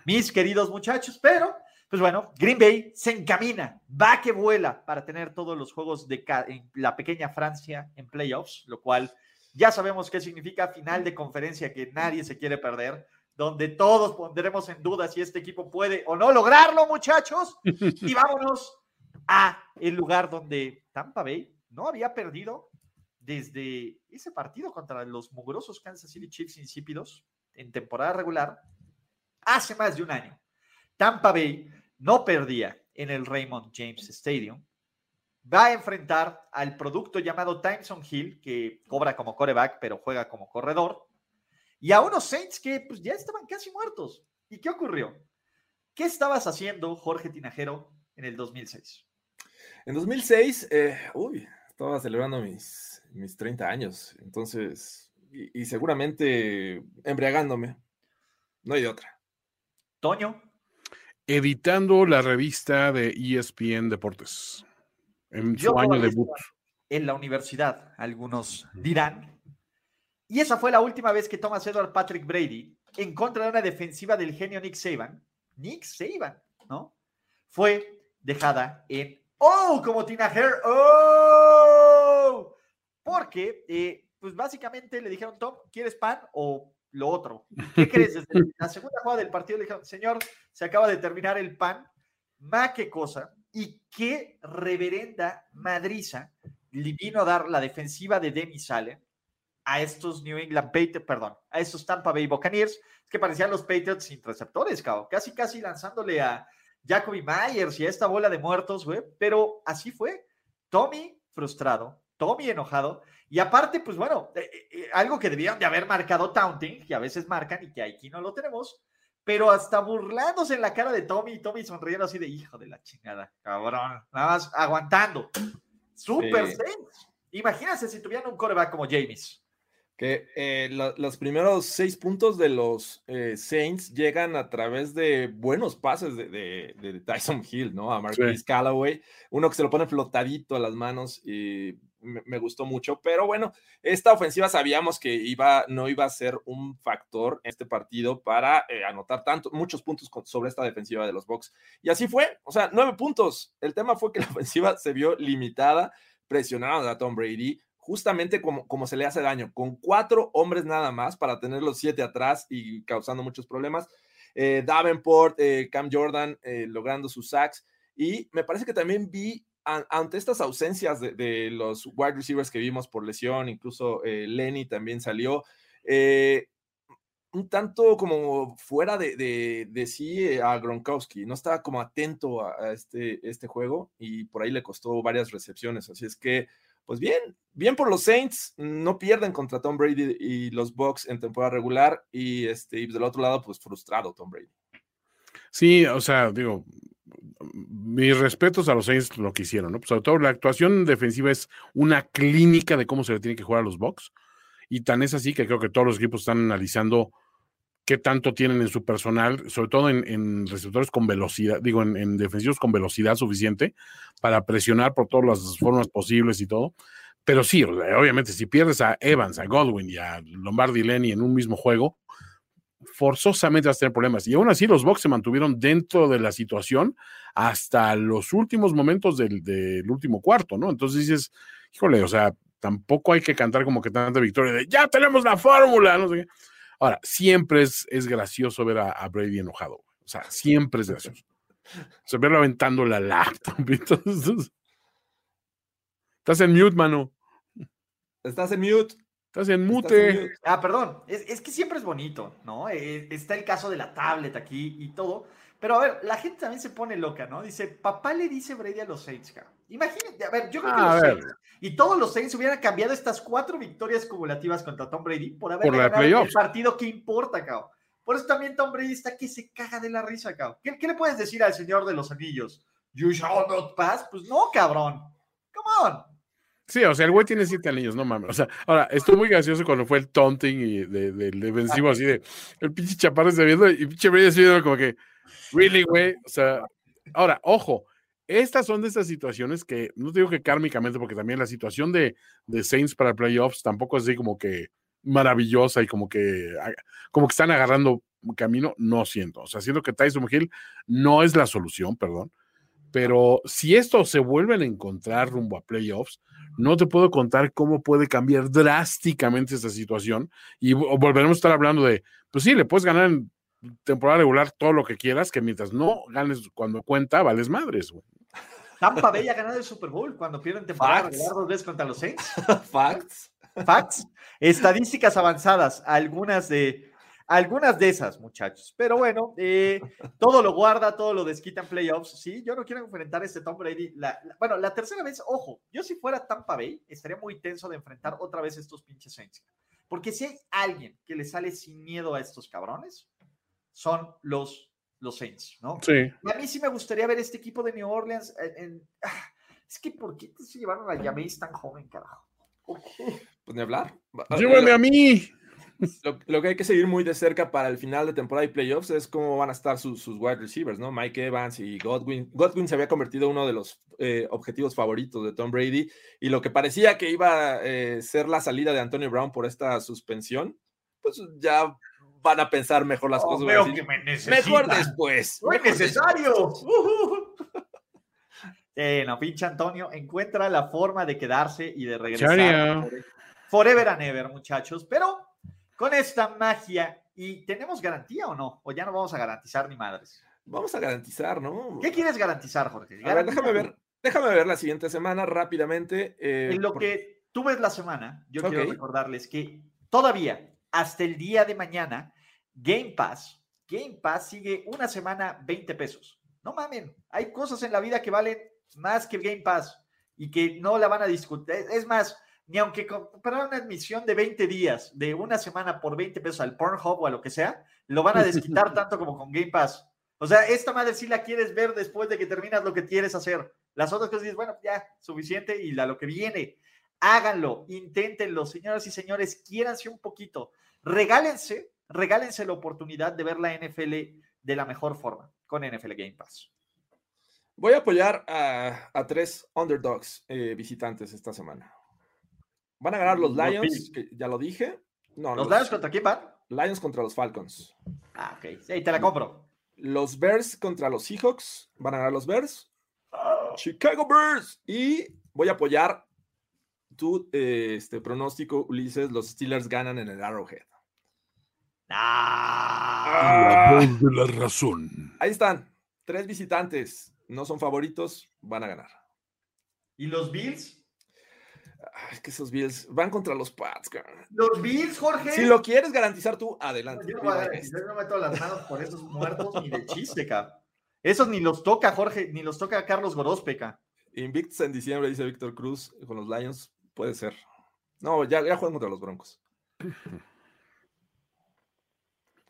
Mis queridos muchachos, pero, pues bueno, Green Bay se encamina, va que vuela para tener todos los juegos de en la pequeña Francia en playoffs, lo cual ya sabemos qué significa final de conferencia que nadie se quiere perder donde todos pondremos en duda si este equipo puede o no lograrlo, muchachos. Y vámonos a el lugar donde Tampa Bay no había perdido desde ese partido contra los mugrosos Kansas City Chiefs insípidos en temporada regular hace más de un año. Tampa Bay no perdía en el Raymond James Stadium. Va a enfrentar al producto llamado Timeson Hill, que cobra como coreback, pero juega como corredor y a unos Saints que pues, ya estaban casi muertos. ¿Y qué ocurrió? ¿Qué estabas haciendo, Jorge Tinajero, en el 2006? En 2006, eh, uy, estaba celebrando mis, mis 30 años, entonces, y, y seguramente embriagándome. No hay de otra. Toño. Editando la revista de ESPN Deportes en Yo su año debut. En la universidad, algunos dirán. Y esa fue la última vez que Thomas Edward Patrick Brady, en contra de una defensiva del genio Nick Saban, Nick Saban, ¿no? Fue dejada en ¡Oh! Como Tina Hair. ¡Oh! Porque, eh, pues básicamente le dijeron, Tom, ¿quieres pan o lo otro? ¿Qué crees? Desde la segunda jugada del partido le dijeron, señor, se acaba de terminar el pan. Ma, qué cosa. Y qué reverenda madriza le vino a dar la defensiva de Demi Sale a estos New England Patriots, perdón, a estos Tampa Bay Buccaneers, que parecían los Patriots sin receptores, cabrón. Casi, casi lanzándole a Jacoby Myers y a esta bola de muertos, güey. Pero así fue. Tommy frustrado, Tommy enojado. Y aparte, pues bueno, eh, eh, algo que debían de haber marcado taunting, que a veces marcan y que aquí no lo tenemos, pero hasta burlándose en la cara de Tommy y Tommy sonriendo así de hijo de la chingada, cabrón, nada más aguantando. Super Sí. Imagínense si tuvieran un coreback como James. Que eh, lo- los primeros seis puntos de los eh, Saints llegan a través de buenos pases de, de- de Tyson Hill, ¿no? A Marquise Callaway, uno que se lo pone flotadito a las manos y me, me gustó mucho. Pero bueno, esta ofensiva sabíamos que iba, no iba a ser un factor en este partido para eh, anotar tanto, muchos puntos con- sobre esta defensiva de los Bucks. Y así fue, o sea, nueve puntos. El tema fue que la ofensiva se vio limitada, presionaron a Tom Brady justamente como, como se le hace daño, con cuatro hombres nada más para tener los siete atrás y causando muchos problemas. Eh, Davenport, eh, Cam Jordan eh, logrando sus sacks. Y me parece que también vi a- ante estas ausencias de, los wide receivers que vimos por lesión, incluso eh, Lenny también salió. un tanto como fuera de, de, de sí a Gronkowski, no estaba como atento a, a este, este juego y por ahí le costó varias recepciones. Así es que, pues bien, bien por los Saints, no pierden contra Tom Brady y los Bucks en temporada regular y, este, del otro lado, pues frustrado Tom Brady. Sí, o sea, digo, mis respetos a los Saints lo que hicieron, ¿no? Sobre todo la actuación defensiva es una clínica de cómo se le tiene que jugar a los Bucks. Y tan es así que creo que todos los equipos están analizando qué tanto tienen en su personal, sobre todo en, receptores con velocidad, digo, en, en, defensivos con velocidad suficiente para presionar por todas las formas posibles y todo. Pero sí, obviamente, si pierdes a Evans, a Godwin y a Lombardi Lenny en un mismo juego, forzosamente vas a tener problemas. Y aún así, los Bucks se mantuvieron dentro de la situación hasta los últimos momentos del, del último cuarto, ¿no? Entonces dices, híjole, o sea, tampoco hay que cantar como que tanta victoria de ya tenemos la fórmula, no sé qué. Ahora, siempre es, es gracioso ver a, a, Brady enojado. O sea, siempre es gracioso. O sea, verlo aventando la laptop. Entonces, estás en mute, mano. Estás en mute. Estás en mute. Estás en mute. Ah, perdón. Es, es, que siempre es bonito, ¿no? Eh, está el caso de la tablet aquí y todo. Pero a ver, la gente también se pone loca, ¿no? Dice, papá le dice Brady a los Saints, cabrón. Imagínate, a ver, yo creo Ah, que los Saints y todos los Saints hubieran cambiado estas cuatro victorias cumulativas contra Tom Brady por haber por ganado el partido que importa, cabrón. Por eso también Tom Brady está que se caga de la risa, cabrón. ¿Qué, ¿Qué, le puedes decir al señor de los anillos? You shall not pass. Pues no, cabrón. Come on. Sí, o sea, el güey tiene siete anillos, no mames. O sea, ahora, estuvo muy gracioso cuando fue el taunting y del de, de defensivo, así de el pinche chaparro se viendo y pinche Brady así viendo como que, really, güey. O sea, ahora, ojo, estas son de estas situaciones que, no te digo que kármicamente, porque también la situación de, de Saints para playoffs tampoco es así como que maravillosa y como que, como que están agarrando camino, no siento. O sea, siento que Tyson Hill no es la solución, perdón. Pero si esto se vuelven a encontrar rumbo a playoffs, no te puedo contar cómo puede cambiar drásticamente esta situación y volveremos a estar hablando de, pues sí, le puedes ganar en temporada regular todo lo que quieras, que mientras no ganes cuando cuenta, vales madres, güey. Tampa Bay ha ganado el Super Bowl cuando pierden temporada Facts. regular dos veces contra los Saints. Facts. Facts. Estadísticas avanzadas, algunas de, algunas de esas, muchachos. Pero bueno, eh, todo lo guarda, todo lo desquita en playoffs. Sí, yo no quiero enfrentar a este Tom Brady. La, la, bueno, la tercera vez, ojo, yo si fuera Tampa Bay, estaría muy tenso de enfrentar otra vez estos pinches Saints. Porque si hay alguien que le sale sin miedo a estos cabrones, son los, los Saints, ¿no? Sí. Y a mí sí me gustaría ver este equipo de New Orleans. En, en- ah, es que, ¿por qué se llevaron a Jameis tan joven, carajo? Pues ni hablar. Llévame a mí. Lo, lo que hay que seguir muy de cerca para el final de temporada y playoffs es cómo van a estar sus, sus wide receivers, ¿no? Mike Evans y Godwin. Godwin se había convertido en uno de los eh, objetivos favoritos de Tom Brady y lo que parecía que iba a eh, ser la salida de Antonio Brown por esta suspensión, pues ya van a pensar mejor las Oh, cosas. veo que me mejor después. ¡No es necesario! Eh, no, pinche Antonio, encuentra la forma de quedarse y de regresar. Forever and ever, muchachos. Pero con esta magia, ¿y tenemos garantía o no? ¿O ya no vamos a garantizar ni madres? Vamos a garantizar, ¿no? ¿Qué quieres garantizar, Jorge? A ver, déjame ver, déjame ver la siguiente semana rápidamente. eh, En lo por- que tú ves la semana, yo quiero recordarles que todavía, hasta el día de mañana, Game Pass, Game Pass sigue una semana 20 pesos. No mamen, hay cosas en la vida que valen más que Game Pass y que no la van a discutir. Es más, ni aunque compraran una admisión de 20 días, de una semana por 20 pesos al Pornhub o a lo que sea, lo van a desquitar tanto como con Game Pass. O sea, esta madre sí la quieres ver después de que terminas lo que quieres hacer. Las otras cosas dices, bueno, ya, suficiente y la lo que viene. Háganlo, inténtenlo, señoras y señores, quiéranse un poquito. Regálense, regálense la oportunidad de ver la NFL de la mejor forma con NFL Game Pass. Voy a apoyar a, a tres underdogs eh, visitantes esta semana. Van a ganar los Los Lions, que ya lo dije. No, ¿Los Lions contra quién van? Lions contra los Falcons. Ah, ok. Sí, te la compro. Los Bears contra los Seahawks. Van a ganar los Bears. Chicago Bears. Y voy a apoyar tu eh, este, pronóstico, Ulises. Los Steelers ganan en el Arrowhead. Ah, La voz de la razón. Ahí están. Tres visitantes. No son favoritos. Van a ganar. ¿Y los Bills? Ay, es que esos Bills van contra los Pats. cabrón. ¿Los Bills, Jorge? Si lo quieres garantizar tú, adelante. Yo no, voy a garantizar, yo no meto las manos por esos muertos ni de chiste, cabrón. Esos ni los toca Jorge, ni los toca Carlos Gorospeca. Invictus en diciembre, dice Víctor Cruz, con los Lions, puede ser. No, ya, ya juegan contra los Broncos.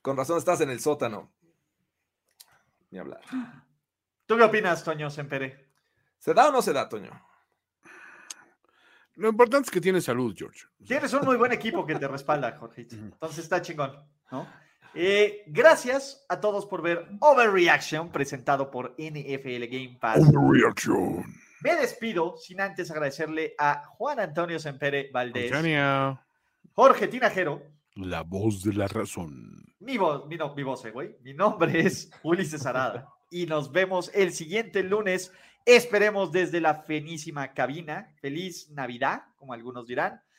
Con razón estás en el sótano. Ni hablar. ¿Tú qué opinas, Toño Sempere? ¿Se da o no se da, Toño? Lo importante es que tiene salud, George. Tienes un muy buen equipo que te respalda, Jorge. Entonces está chingón, ¿no? Eh, gracias a todos por ver Overreaction presentado por NFL Game Pass. Overreaction. Me despido sin antes agradecerle a Juan Antonio Sempere Valdés, Chania. Jorge Tinajero, La voz de la razón. mi voz, mi, no- mi voz, eh, güey. Mi nombre es Ulises Arada y nos vemos el siguiente lunes. Esperemos desde la fenísima cabina. Feliz Navidad, como algunos dirán.